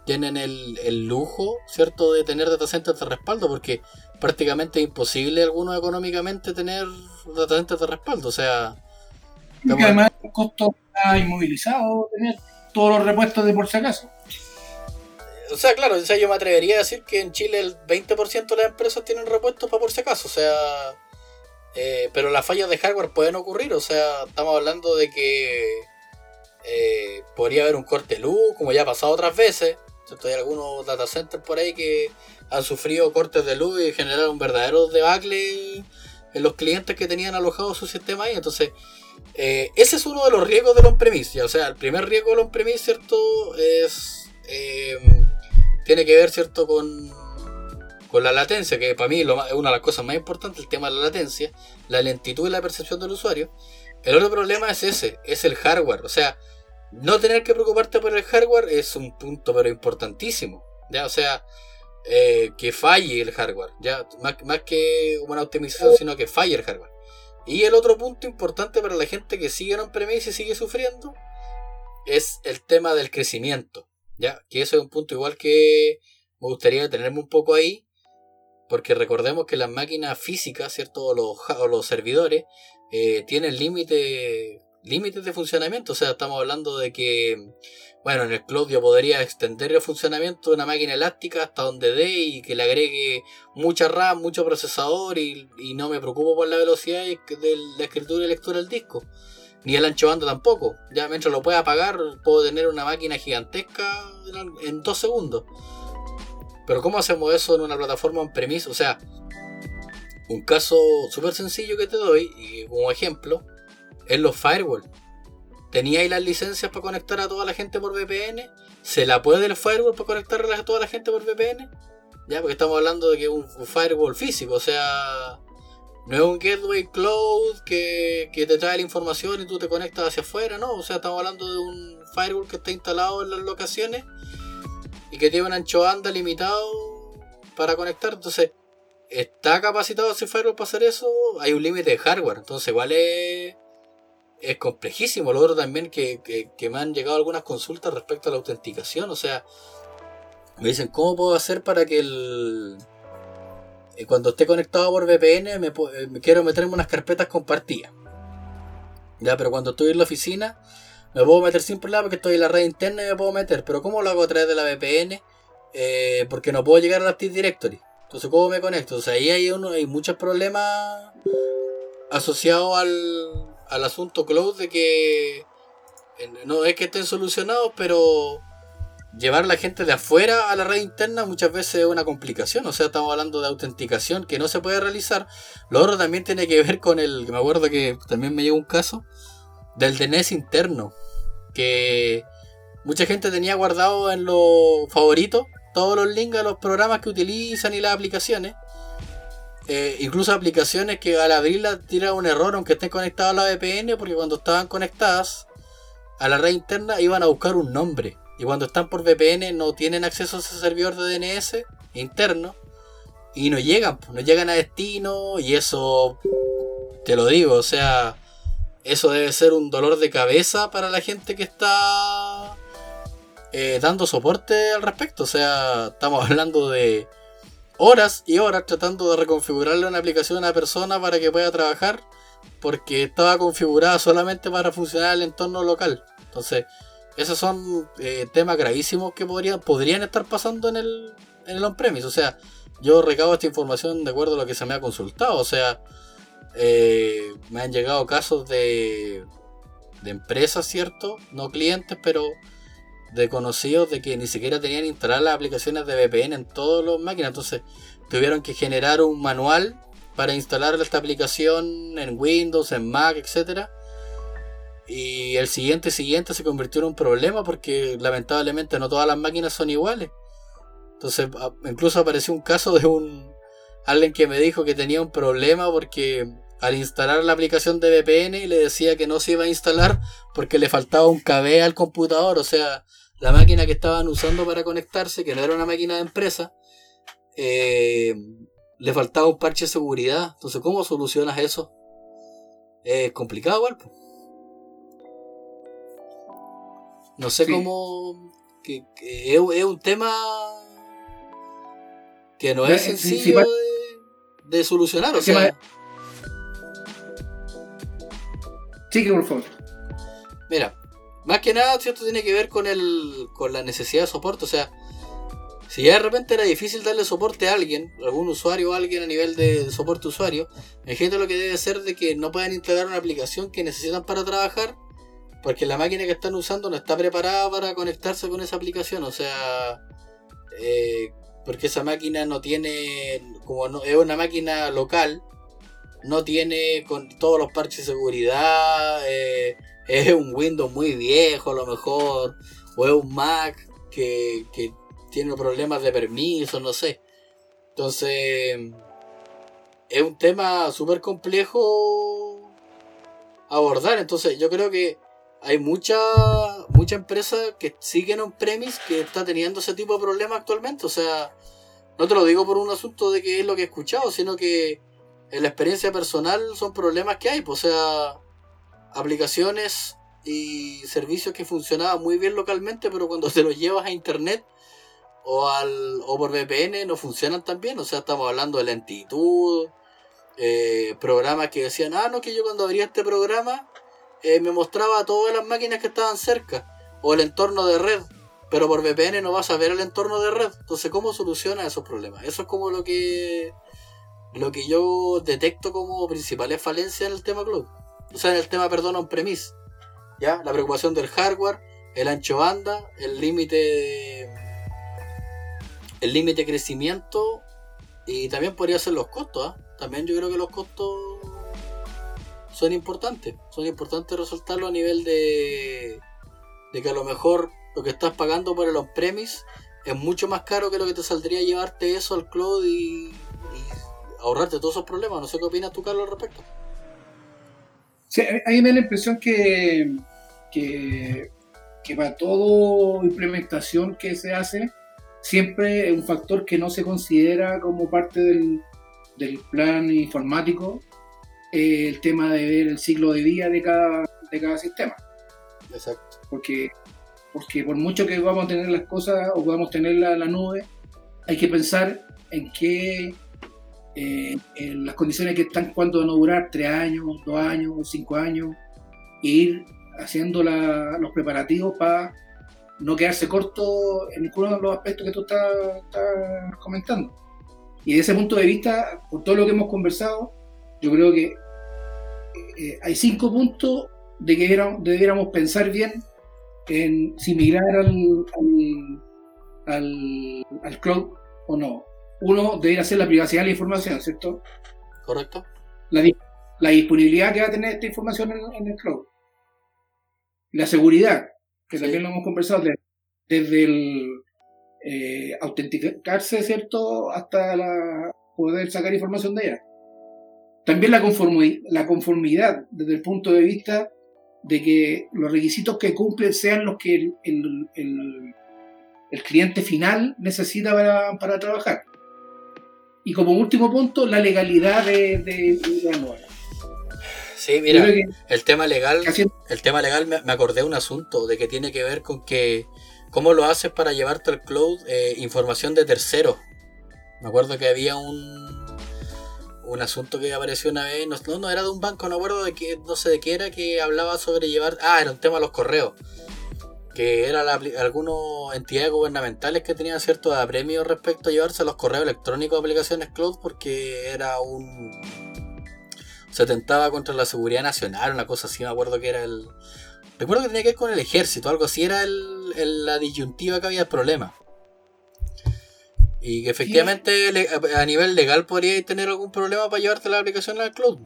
tienen el, lujo, ¿cierto?, de tener data centers de respaldo, porque prácticamente es imposible algunos económicamente tener data centers de respaldo, o sea... Y además el costo está inmovilizado tener todos los repuestos de por si acaso. O sea, claro, o sea, yo me atrevería a decir que en Chile el 20% de las empresas tienen repuestos para por si acaso, o sea... Eh, pero las fallas de hardware pueden ocurrir, o sea, estamos hablando de que eh, podría haber un corte de luz, como ya ha pasado otras veces, hay algunos data centers por ahí que han sufrido cortes de luz y generaron un verdadero debacle en los clientes que tenían alojado su sistema ahí. Entonces, eh, ese es uno de los riesgos del on-premise. O sea, el primer riesgo del on-premise, ¿cierto? Es. Eh, tiene que ver, ¿cierto? Con, con la latencia, que para mí es una de las cosas más importantes, el tema de la latencia, la lentitud y la percepción del usuario. El otro problema es ese, es el hardware. O sea, no tener que preocuparte por el hardware es un punto pero importantísimo. ¿ya? O sea, eh, que falle el hardware. ¿ya? Más, más que una optimización, sino que falle el hardware. Y el otro punto importante para la gente que sigue en on-premise y sigue sufriendo es el tema del crecimiento. ¿ya? Que eso es un punto igual que me gustaría tenerme un poco ahí. Porque recordemos que las máquinas físicas, ¿cierto? O los, los servidores, eh, tienen límite límites de funcionamiento. O sea, estamos hablando de que, bueno, en el cloud yo podría extender el funcionamiento de una máquina elástica hasta donde dé y que le agregue mucha RAM, mucho procesador y, no me preocupo por la velocidad de la escritura y lectura del disco. Ni el ancho banda tampoco. Ya mientras lo pueda apagar, puedo tener una máquina gigantesca en dos segundos. Pero ¿cómo hacemos eso en una plataforma en premis? O sea, un caso súper sencillo que te doy, y como ejemplo, es los firewall. ¿Teníais las licencias para conectar a toda la gente por VPN? ¿Se la puede el firewall para conectar a toda la gente por VPN? Ya, porque estamos hablando de que es un, firewall físico, o sea, no es un gateway cloud que, que, te trae la información y tú te conectas hacia afuera, no, o sea, estamos hablando de un firewall que está instalado en las locaciones y que tiene un ancho banda limitado para conectar, entonces está capacitado ese firewall para hacer eso, hay un límite de hardware. Entonces, igual es, es complejísimo. Lo otro también que, que, me han llegado algunas consultas respecto a la autenticación. O sea, me dicen, ¿cómo puedo hacer para que el. Eh, cuando esté conectado por VPN, me, eh, me quiero meterme unas carpetas compartidas. Ya, pero cuando estoy en la oficina, me puedo meter sin problema porque estoy en la red interna y me puedo meter. Pero ¿cómo lo hago a través de la VPN? Eh, porque no puedo llegar a la Active Directory. Entonces, ¿cómo me conecto? O sea, ahí hay, uno, hay muchos problemas asociados al, al asunto cloud de que no es que estén solucionados, pero llevar a la gente de afuera a la red interna muchas veces es una complicación. O sea, estamos hablando de autenticación que no se puede realizar. Lo otro también tiene que ver con el. Me acuerdo que también me llegó un caso del DNS interno. Que mucha gente tenía guardado en los favoritos todos los links a los programas que utilizan y las aplicaciones. Eh, incluso aplicaciones que al abrirla tira un error aunque estén conectadas a la VPN porque cuando estaban conectadas a la red interna iban a buscar un nombre y cuando están por VPN no tienen acceso a ese servidor de DNS interno y no llegan, no llegan a destino y eso te lo digo, o sea, eso debe ser un dolor de cabeza para la gente que está eh, dando soporte al respecto. O sea, estamos hablando de horas y horas tratando de reconfigurarle una aplicación a una persona para que pueda trabajar porque estaba configurada solamente para funcionar el entorno local. Entonces, esos son eh, temas gravísimos que podrían, podrían estar pasando en el, en el on-premise. O sea, yo recabo esta información de acuerdo a lo que se me ha consultado. O sea, eh, me han llegado casos de, de empresas, ¿cierto? No clientes, pero de conocidos de que ni siquiera tenían instaladas las aplicaciones de VPN en todas las máquinas. Entonces tuvieron que generar un manual para instalar esta aplicación en Windows, en Mac, etc. Y el siguiente siguiente se convirtió en un problema porque lamentablemente no todas las máquinas son iguales. Entonces incluso apareció un caso de un alguien que me dijo que tenía un problema porque al instalar la aplicación de VPN le decía que no se iba a instalar porque le faltaba un KB al computador. O sea, la máquina que estaban usando para conectarse, que no era una máquina de empresa, eh, le faltaba un parche de seguridad. Entonces, ¿cómo solucionas eso? Es complicado, igual. No sé cómo. Que, es, un tema que no es sencillo de, solucionar. O sea. Sí, por favor. Mira, más que nada, ¿cierto? Tiene que ver con, el, con la necesidad de soporte. O sea, si ya de repente era difícil darle soporte a alguien, algún usuario o alguien a nivel de soporte usuario, imagínate lo que debe ser de que no puedan instalar una aplicación que necesitan para trabajar, porque la máquina que están usando no está preparada para conectarse con esa aplicación. O sea, eh, porque esa máquina no tiene, como no, es una máquina local, no tiene con todos los parches de seguridad. Eh, es un Windows muy viejo a lo mejor, o es un Mac que, tiene problemas de permiso, no sé. Entonces, es un tema súper complejo abordar. Entonces, yo creo que hay mucha, mucha empresa que siguen un premise que está teniendo ese tipo de problemas actualmente. O sea, no te lo digo por un asunto de que es lo que he escuchado, sino que en la experiencia personal son problemas que hay. Pues, o sea, aplicaciones y servicios que funcionaban muy bien localmente, pero cuando te los llevas a internet o, al, o por VPN no funcionan tan bien. O sea, estamos hablando de lentitud, eh, programas que decían, ah, no, que yo cuando abría este programa eh, me mostraba todas las máquinas que estaban cerca o el entorno de red. Pero por VPN no vas a ver el entorno de red. Entonces, ¿cómo soluciona esos problemas? Eso es como lo que lo que yo detecto como principales falencias en el tema cloud. O sea, en el tema, perdón, on-premise. ¿Ya? La preocupación del hardware, el ancho banda, el límite el límite de crecimiento y también podría ser los costos. ¿ah? También yo creo que los costos son importantes. Son importantes resaltarlo a nivel de, de que a lo mejor lo que estás pagando por el on-premise es mucho más caro que lo que te saldría llevarte eso al cloud y, ahorrarte todos esos problemas. No sé qué opinas tú, Carlos, al respecto. Sí, a mí me da la impresión que, que, que para toda implementación que se hace, siempre es un factor que no se considera como parte del, del plan informático, eh, el tema de ver el ciclo de vida de cada, de cada sistema. Exacto. Porque, porque por mucho que vamos a tener las cosas o podamos tener la, la nube, hay que pensar en qué eh, en las condiciones que están, cuánto van a durar, tres años, dos años, cinco años, e ir haciendo los preparativos para no quedarse corto en ninguno de los aspectos que tú estás, comentando. Y desde ese punto de vista, por todo lo que hemos conversado, yo creo que eh, hay cinco puntos de que debiéramos, pensar bien en si migrar al, al, al, cloud o no. Uno, debería ser la privacidad de la información, ¿cierto? Correcto. La, la disponibilidad que va a tener esta información en el cloud. La seguridad, que también lo hemos conversado, desde el eh, autenticarse, ¿cierto?, hasta la, poder sacar información de ella. También la conformidad, la conformidad, desde el punto de vista de que los requisitos que cumplen sean los que el, el, cliente final necesita para, para, trabajar. Y como último punto, la legalidad de, de, de la nueva. Sí, mira, el tema legal, el tema legal me, acordé de un asunto de que tiene que ver con que cómo lo haces para llevarte al cloud eh, información de terceros. Me acuerdo que había un un asunto que apareció una vez, no, no era de un banco, no acuerdo de qué, no sé de qué era, que hablaba sobre llevar, ah, era un tema de los correos, que era algunas entidades gubernamentales que tenían ciertos apremios respecto a llevarse los correos electrónicos a aplicaciones cloud porque era un se tentaba contra la seguridad nacional, una cosa así, me acuerdo que era el... Recuerdo que tenía que ver con el ejército, algo así era el, la disyuntiva que había el problema. Y que efectivamente a nivel legal podría tener algún problema para llevarte la aplicación al cloud.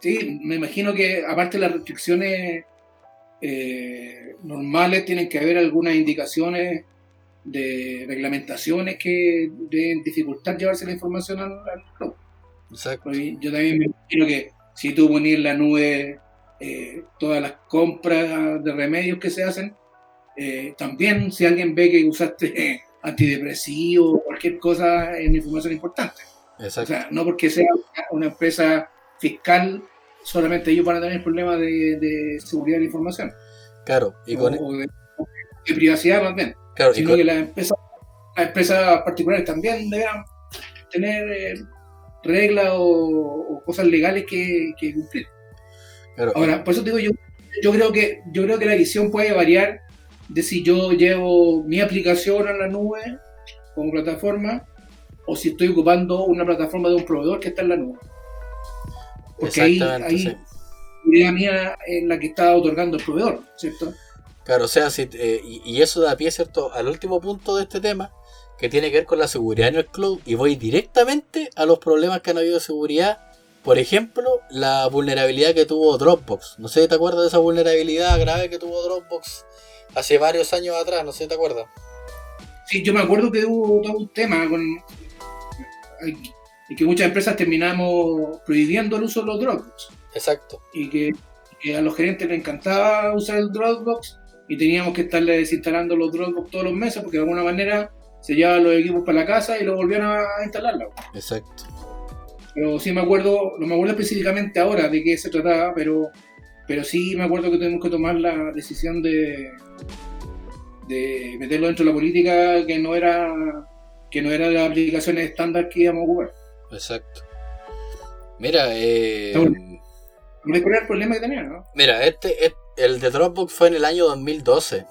Sí, me imagino que aparte de las restricciones eh, normales, tienen que haber algunas indicaciones de reglamentaciones que deben dificultar llevarse la información al cloud. Exacto. Yo también me imagino que si tú pones en la nube eh, todas las compras de remedios que se hacen, eh, también si alguien ve que usaste antidepresivo o cualquier cosa es información importante. Exacto. O sea, no porque sea una empresa fiscal, solamente ellos van a tener problemas de, seguridad de la información. Claro, y con o, de, privacidad también. Claro, sino que las empresas, las empresas particulares también deberán tener eh, reglas o, cosas legales que, cumplir. Ahora, por eso digo, yo, yo, creo que, yo creo que la visión puede variar de si yo llevo mi aplicación a la nube como plataforma o si estoy ocupando una plataforma de un proveedor que está en la nube. Porque ahí, ahí idea mía es la que está otorgando el proveedor, ¿cierto? Claro, o sea, si, eh, y, y, eso da pie, ¿cierto?, al último punto de este tema, que tiene que ver con la seguridad en el cloud y voy directamente a los problemas que han habido de seguridad. Por ejemplo, la vulnerabilidad que tuvo Dropbox. No sé si te acuerdas de esa vulnerabilidad grave que tuvo Dropbox hace varios años atrás, no sé si te acuerdas. Sí, yo me acuerdo que hubo todo un tema con y que muchas empresas terminamos prohibiendo el uso de los Dropbox. Exacto. Y que, que a los gerentes les encantaba usar el Dropbox y teníamos que estarle desinstalando los Dropbox todos los meses porque de alguna manera se llevaban los equipos para la casa y lo volvían a instalarla. Exacto. Pero sí me acuerdo, no me acuerdo específicamente ahora de qué se trataba, pero, pero sí me acuerdo que tuvimos que tomar la decisión de, de meterlo dentro de la política que no era que no era las aplicaciones estándar que íbamos a ocupar. Exacto. Mira, eh, No el problema que tenía, ¿no? Mira, este, el de Dropbox fue en el año 2012.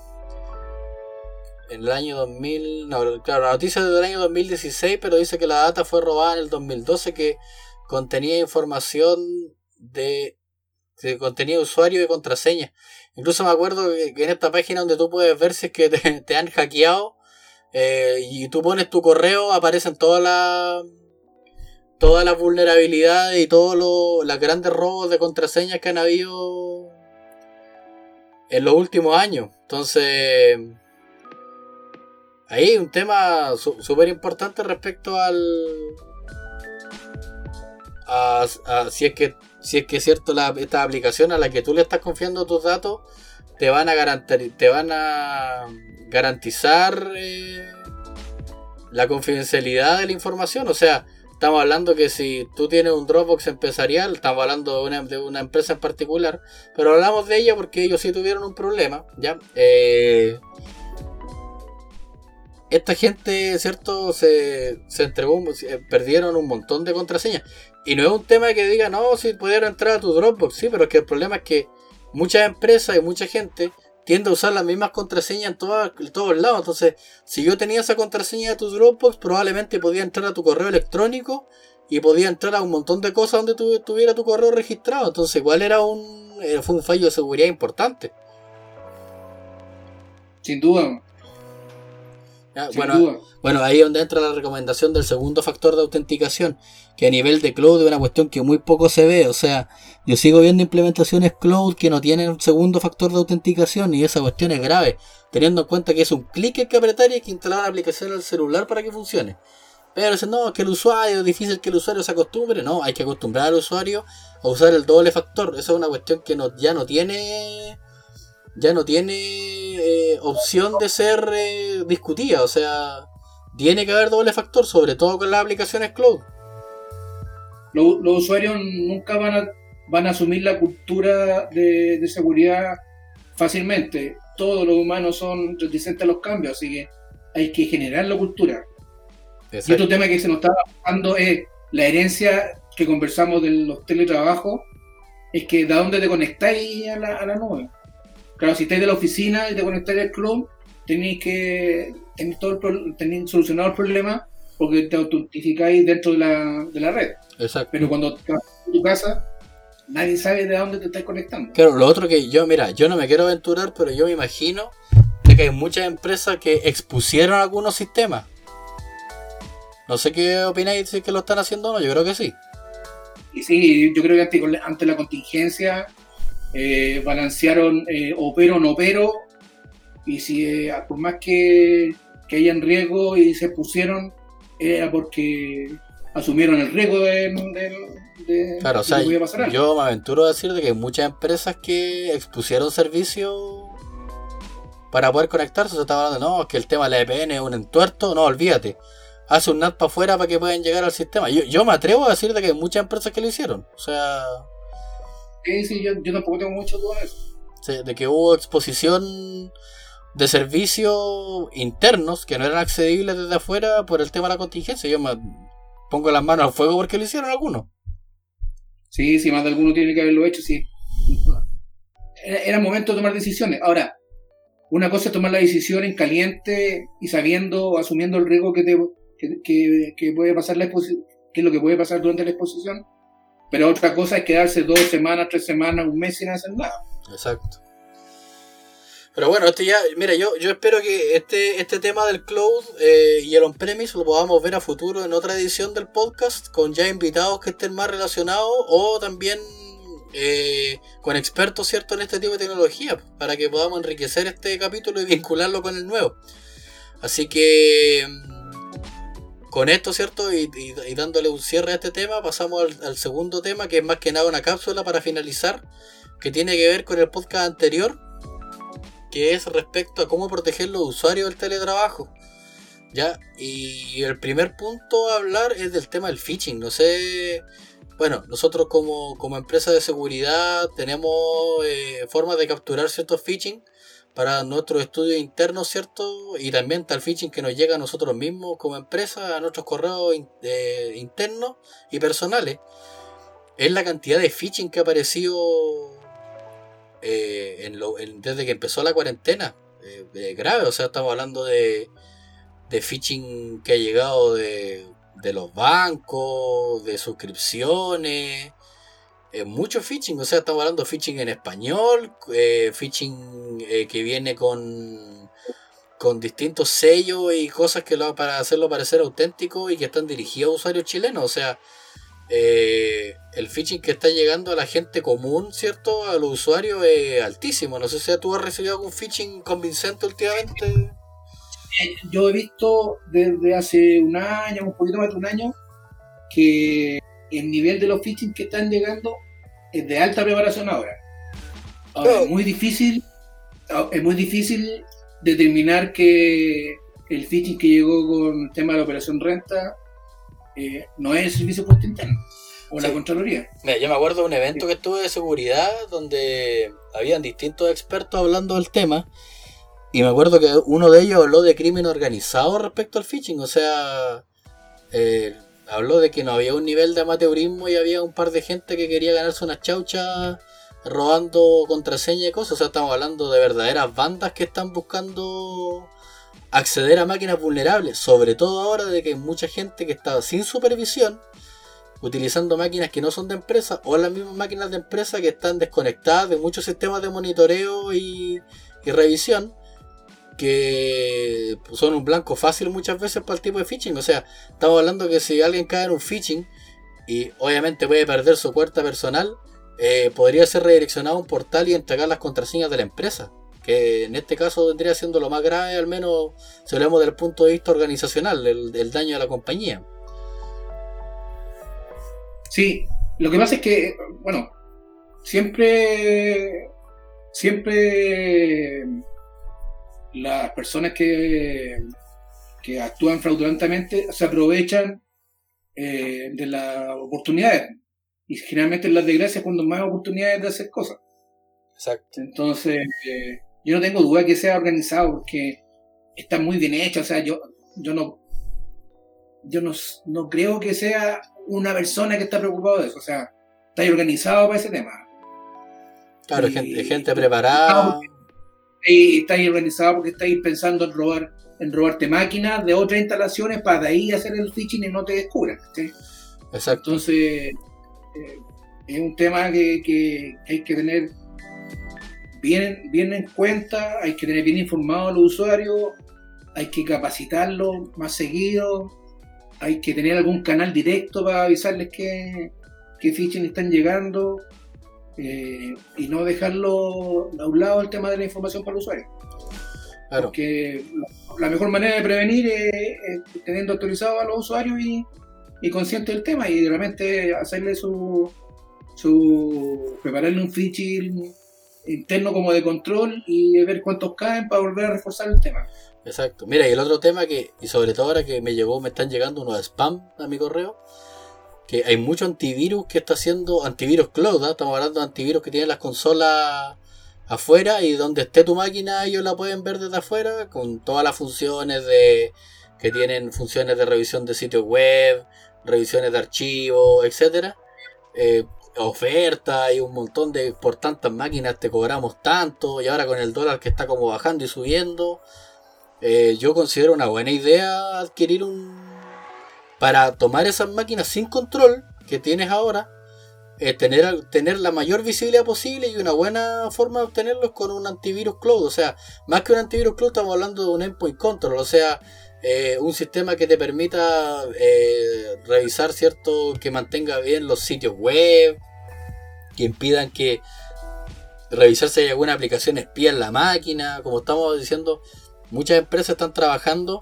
En el año 2000, no, claro, la noticia es del año 2016, pero dice que la data fue robada en el 2012 que contenía información de, de contenía usuario y contraseña. Incluso me acuerdo que, en esta página donde tú puedes ver si es que te, han hackeado eh, y tú pones tu correo, aparecen todas las todas las vulnerabilidades y todos los grandes robos de contraseñas que han habido en los últimos años. Entonces, ahí un tema súper importante respecto al. A, si es que si es que es cierto esta aplicación a la que tú le estás confiando tus datos te van a garantizar te van a garantizar eh, la confidencialidad de la información o sea Estamos hablando que si tú tienes un Dropbox empresarial, estamos hablando de una, empresa en particular, pero hablamos de ella porque ellos sí tuvieron un problema, ¿ya? Eh, esta gente, ¿cierto? Se, se entregó, perdieron un montón de contraseñas. Y no es un tema que diga, no, si pudieron entrar a tu Dropbox, sí, pero es que el problema es que muchas empresas y mucha gente tiende a usar las mismas contraseñas en, todos lados. Entonces, si yo tenía esa contraseña de tu Dropbox, probablemente podía entrar a tu correo electrónico y podía entrar a un montón de cosas donde tuviera tu correo registrado. Entonces, igual era un, fue un fallo de seguridad importante. Sin duda bueno, bueno, ahí es donde entra la recomendación del segundo factor de autenticación, que a nivel de cloud es una cuestión que muy poco se ve. O sea, yo sigo viendo implementaciones cloud que no tienen un segundo factor de autenticación y esa cuestión es grave, teniendo en cuenta que es un clic que apretar y hay que instalar la aplicación el celular para que funcione. Pero dicen, no, que el usuario, es difícil que el usuario se acostumbre. No, hay que acostumbrar al usuario a usar el doble factor. Esa es una cuestión que no, ya no tiene ya no tiene eh, opción de ser eh, discutida. O sea, tiene que haber doble factor, sobre todo con las aplicaciones cloud. Los, usuarios nunca van a, van a asumir la cultura de, seguridad fácilmente. Todos los humanos son reticentes a los cambios, así que hay que generar la cultura. Y otro tema que se nos está hablando es la herencia que conversamos de los teletrabajos, es que de dónde te conectáis a la, a la nube. Claro, si estáis de la oficina y te conectáis al club, tenéis que tener todo el, solucionado el problema porque te autentificáis dentro de la, de la red. Exacto. Pero cuando estás en tu casa, nadie sabe de dónde te estás conectando. Claro, lo otro que yo, mira, yo no me quiero aventurar, pero yo me imagino de que hay muchas empresas que expusieron algunos sistemas. No sé qué opináis si que lo están haciendo o no, yo creo que sí. Y sí, yo creo que ante, ante la contingencia eh, balancearon eh, opero no opero y si eh, por más que, que hayan riesgo y se pusieron era porque asumieron el riesgo de, de, claro, o sea, yo me aventuro a decir de que hay muchas empresas que expusieron servicios para poder conectarse, se estaba hablando, no, es que el tema de la EPN es un entuerto, no, olvídate. Hace un NAT para afuera para que puedan llegar al sistema. Yo, yo me atrevo a decir de que hay muchas empresas que lo hicieron. O sea, sí, yo, yo tampoco tengo mucho duda de eso. de que hubo exposición de servicios internos que no eran accedibles desde afuera por el tema de la contingencia. Yo me pongo las manos al fuego porque lo hicieron algunos. Sí, sí, más de alguno tiene que haberlo hecho, sí. Era, momento de tomar decisiones. Ahora, una cosa es tomar la decisión en caliente y sabiendo, asumiendo el riesgo que, que, que puede pasar la exposición, que es lo que puede pasar durante la exposición. Pero otra cosa es quedarse dos semanas, tres semanas, un mes sin hacer nada. Exacto. Pero bueno, este ya, mira, yo, yo espero que este, este tema del cloud eh, y el on-premise lo podamos ver a futuro en otra edición del podcast con ya invitados que estén más relacionados o también eh, con expertos, ¿cierto?, en este tipo de tecnología para que podamos enriquecer este capítulo y vincularlo con el nuevo. Así que con esto, ¿cierto? Y, dándole un cierre a este tema, pasamos al, segundo tema, que es más que nada una cápsula para finalizar, que tiene que ver con el podcast anterior, que es respecto a cómo proteger los usuarios del teletrabajo. ¿Ya? Y el primer punto a hablar es del tema del phishing. No sé. Bueno, nosotros como, empresa de seguridad tenemos eh, formas de capturar ciertos phishing para nuestros estudios internos, ¿cierto? Y también el phishing que nos llega a nosotros mismos como empresa, a nuestros correos internos y personales. es la cantidad de phishing que ha aparecido eh, desde que empezó la cuarentena. Eh, grave, o sea, estamos hablando de, de phishing que ha llegado de, de los bancos, de suscripciones, eh, mucho phishing, o sea, estamos hablando de phishing en español, eh, phishing eh, que viene con, con distintos sellos y cosas que lo para hacerlo parecer auténtico y que están dirigidos a usuarios chilenos, o sea, eh, el phishing que está llegando a la gente común, ¿cierto? A los usuarios es altísimo. No sé si tú has recibido algún phishing convincente últimamente. Eh, yo he visto desde hace un año, un poquito más de un año, que el nivel de los phishing que están llegando es de alta preparación ahora. Ahora es muy difícil, ah, es muy difícil determinar que el phishing que llegó con el tema de la operación renta eh, no es el servicio puesto interno o la Contraloría. Mira, yo me acuerdo de un evento que estuve de seguridad donde habían distintos expertos hablando del tema y me acuerdo que uno de ellos habló de crimen organizado respecto al phishing, o sea, eh, habló de que no había un nivel de amateurismo y había un par de gente que quería ganarse una chaucha robando contraseña y cosas, o sea, estamos hablando de verdaderas bandas que están buscando acceder a máquinas vulnerables, sobre todo ahora de que hay mucha gente que está sin supervisión, utilizando máquinas que no son de empresa o las mismas máquinas de empresa que están desconectadas de muchos sistemas de monitoreo y, y revisión que son un blanco fácil muchas veces para el tipo de phishing. O sea, estamos hablando que si alguien cae en un phishing y obviamente puede perder su cuenta personal, eh, podría ser redireccionado a un portal y entregar las contraseñas de la empresa. Que en este caso vendría siendo lo más grave, al menos si hablamos del punto de vista organizacional, el, daño a la compañía. Sí, lo que pasa es que, bueno, siempre, siempre las personas que, que actúan fraudulentamente se aprovechan eh, de las oportunidades. Y generalmente en las desgracias cuando más oportunidades de hacer cosas. Exacto. Entonces, eh, yo no tengo duda que sea organizado porque está muy bien hecho. O sea, yo, yo no yo no, no creo que sea una persona que está preocupado de eso. O sea, está organizado para ese tema. Claro, gente, gente preparada y estáis organizado porque estáis pensando en robar en robarte máquinas de otras instalaciones para de ahí hacer el phishing y no te descubran. Exacto. Entonces, eh, es un tema que, hay que tener bien, bien en cuenta, hay que tener bien informado a los usuarios, hay que capacitarlos más seguido, hay que tener algún canal directo para avisarles que, que phishing están llegando. Eh, y no dejarlo a un lado el tema de la información para el usuario. Claro. Porque la mejor manera de prevenir es, teniendo actualizado a los usuarios y, y consciente del tema y realmente hacerle su, su prepararle un phishing interno como de control y ver cuántos caen para volver a reforzar el tema. Exacto. Mira, y el otro tema que, y sobre todo ahora que me llegó, me están llegando unos spam a mi correo, que hay mucho antivirus que está haciendo antivirus cloud, ¿ah? estamos hablando de antivirus que tienen las consolas afuera y donde esté tu máquina ellos la pueden ver desde afuera con todas las funciones de que tienen funciones de revisión de sitios web, revisiones de archivos, etcétera. Eh, oferta y un montón de por tantas máquinas te cobramos tanto y ahora con el dólar que está como bajando y subiendo eh, yo considero una buena idea adquirir un para tomar esas máquinas sin control que tienes ahora, eh, tener, la mayor visibilidad posible y una buena forma de obtenerlos con un antivirus cloud. O sea, más que un antivirus cloud, estamos hablando de un endpoint control. O sea, eh, un sistema que te permita eh, revisar, ¿cierto? Que mantenga bien los sitios web, que impidan que revisar si hay alguna aplicación espía en la máquina. Como estamos diciendo, muchas empresas están trabajando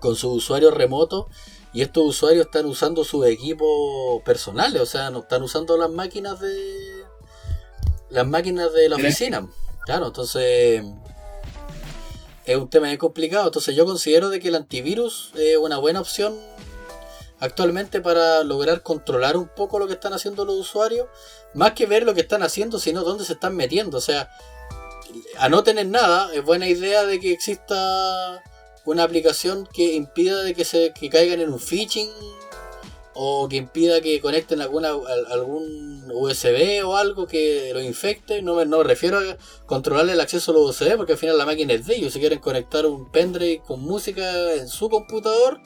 con sus usuarios remotos y estos usuarios están usando sus equipos personales, o sea, no están usando las máquinas de. las máquinas de la oficina. Claro, entonces. Es un tema bien complicado. Entonces yo considero de que el antivirus es una buena opción actualmente para lograr controlar un poco lo que están haciendo los usuarios. Más que ver lo que están haciendo, sino dónde se están metiendo. O sea, a no tener nada, es buena idea de que exista una aplicación que impida de que se caigan en un phishing o que impida que conecten alguna, algún USB o algo que lo infecte. No me, no refiero a controlarle el acceso a los USB porque al final la máquina es de ellos. Si quieren conectar un pendrive con música en su computador,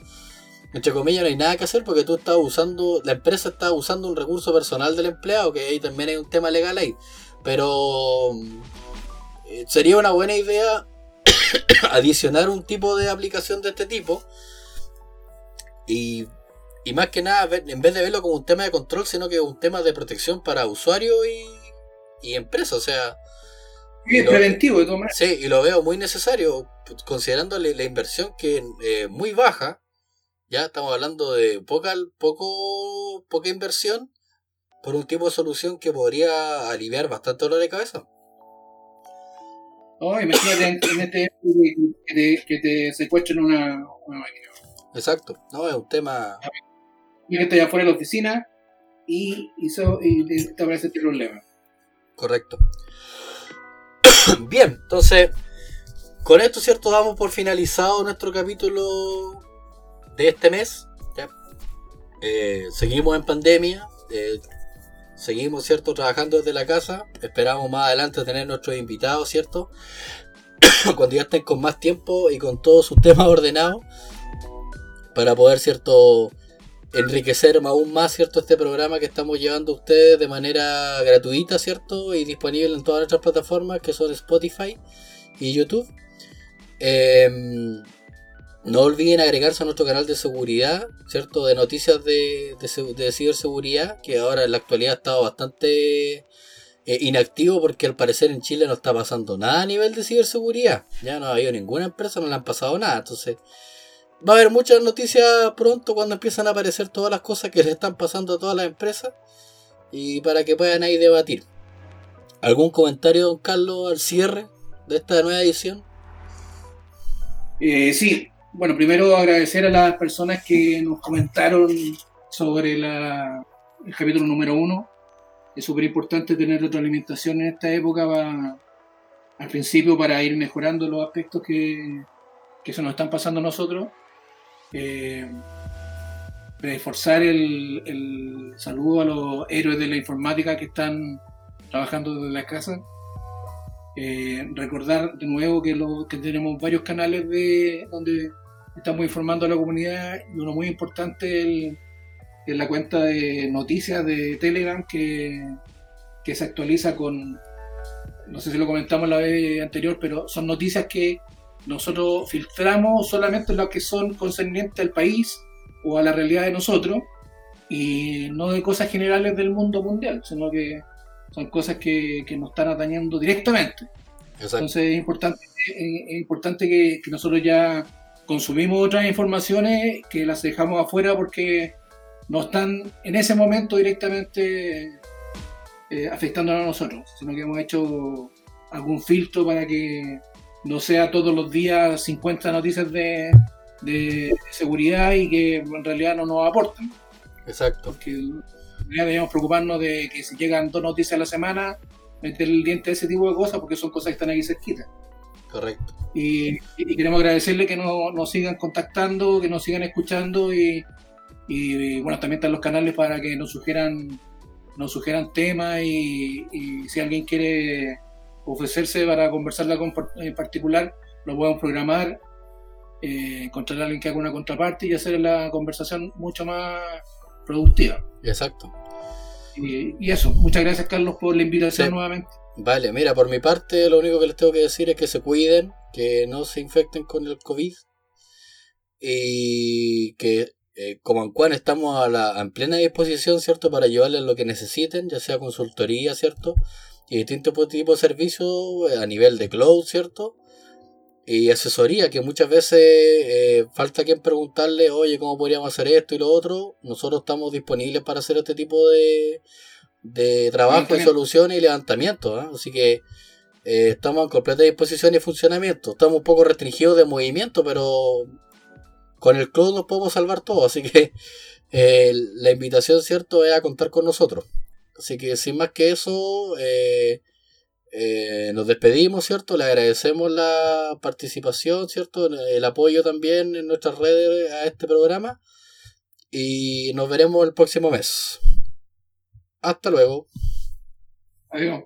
entre comillas no hay nada que hacer porque tú estás usando, la empresa está usando un recurso personal del empleado, que ahí también hay un tema legal ahí. Pero eh, sería una buena idea adicionar un tipo de aplicación de este tipo. Y, más que nada, en vez de verlo como un tema de control, sino que un tema de protección para usuario y, y empresa. O sea. es preventivo de tomar. Sí, y lo veo muy necesario, considerando la, inversión que es eh, muy baja. Ya estamos hablando de poca, poco, poca inversión por un tipo de solución que podría aliviar bastante dolor de cabeza. Oh, imagínate en, este que te, que te secuestren una, una máquina. Exacto, no, es un tema. Y que estás afuera de la oficina y, hizo, y te aparece este problema. Correcto. Bien, entonces, con esto, ¿cierto? Damos por finalizado nuestro capítulo de este mes. Eh, seguimos en pandemia. Eh, seguimos, ¿cierto? Trabajando desde la casa. Esperamos más adelante tener nuestros invitados, ¿cierto? Cuando ya estén con más tiempo y con todos sus temas ordenados. Para poder, ¿cierto? Enriquecer aún más, ¿cierto? Este programa que estamos llevando a ustedes de manera gratuita, ¿cierto? Y disponible en todas nuestras plataformas que son Spotify y YouTube. Eh, no olviden agregarse a nuestro canal de seguridad, ¿cierto? De noticias de, ciberseguridad, que ahora en la actualidad ha estado bastante eh, inactivo porque al parecer en Chile no está pasando nada a nivel de ciberseguridad. Ya no ha habido ninguna empresa, no le han pasado nada. Entonces, va a haber muchas noticias pronto cuando empiezan a aparecer todas las cosas que le están pasando a todas las empresas y para que puedan ahí debatir. ¿Algún comentario, don Carlos, al cierre de esta nueva edición? Eh, sí, bueno, primero agradecer a las personas que nos comentaron sobre el capítulo número uno. Es súper importante tener alimentación en esta época al principio para ir mejorando los aspectos que, se nos están pasando a nosotros. Eh, reforzar el, el, saludo a los héroes de la informática que están trabajando desde la casa eh, recordar de nuevo que, lo, que tenemos varios canales de donde estamos informando a la comunidad y uno muy importante es la cuenta de noticias de Telegram que, que se actualiza con, no sé si lo comentamos la vez anterior, pero son noticias que nosotros filtramos solamente las que son concernientes al país o a la realidad de nosotros y no de cosas generales del mundo mundial, sino que son cosas que, que nos están atañendo directamente. Entonces es importante, es importante que, que nosotros ya consumimos otras informaciones que las dejamos afuera porque no están en ese momento directamente eh, afectándonos a nosotros, sino que hemos hecho algún filtro para que no sea todos los días 50 noticias de, seguridad y que en realidad no nos aportan. Exacto. Porque ya debemos preocuparnos de que si llegan dos noticias a la semana, meter el diente a ese tipo de cosas porque son cosas que están aquí cerquita. Correcto. Y, queremos agradecerle que nos, sigan contactando, que nos sigan escuchando y, bueno, también están los canales para que nos sugieran, nos sugieran temas y, si alguien quiere ofrecerse para conversar en particular, lo podemos programar, eh, encontrar a alguien que haga una contraparte y hacer la conversación mucho más productiva. Exacto. Y, eso, muchas gracias Carlos por la invitación nuevamente. Vale, mira, por mi parte lo único que les tengo que decir es que se cuiden, que no se infecten con el COVID y que eh, como en Juan estamos a la, en plena disposición, ¿cierto? Para ayudarles lo que necesiten, ya sea consultoría, ¿cierto? Y distintos tipos de servicios eh, a nivel de cloud, ¿cierto? Y asesoría, que muchas veces eh, falta quien preguntarle, oye, ¿cómo podríamos hacer esto y lo otro? Nosotros estamos disponibles para hacer este tipo de, de trabajo y soluciones y levantamiento. ¿ah? Así que eh, estamos en completa disposición y funcionamiento. Estamos un poco restringidos de movimiento, pero con el club nos podemos salvar todo. Así que eh, la invitación, ¿cierto?, es a contar con nosotros. Así que sin más que eso, eh, nos despedimos, ¿cierto? Le agradecemos la participación, ¿cierto? El apoyo también en nuestras redes a este programa. Y nos veremos el próximo mes. Hasta luego. Adiós.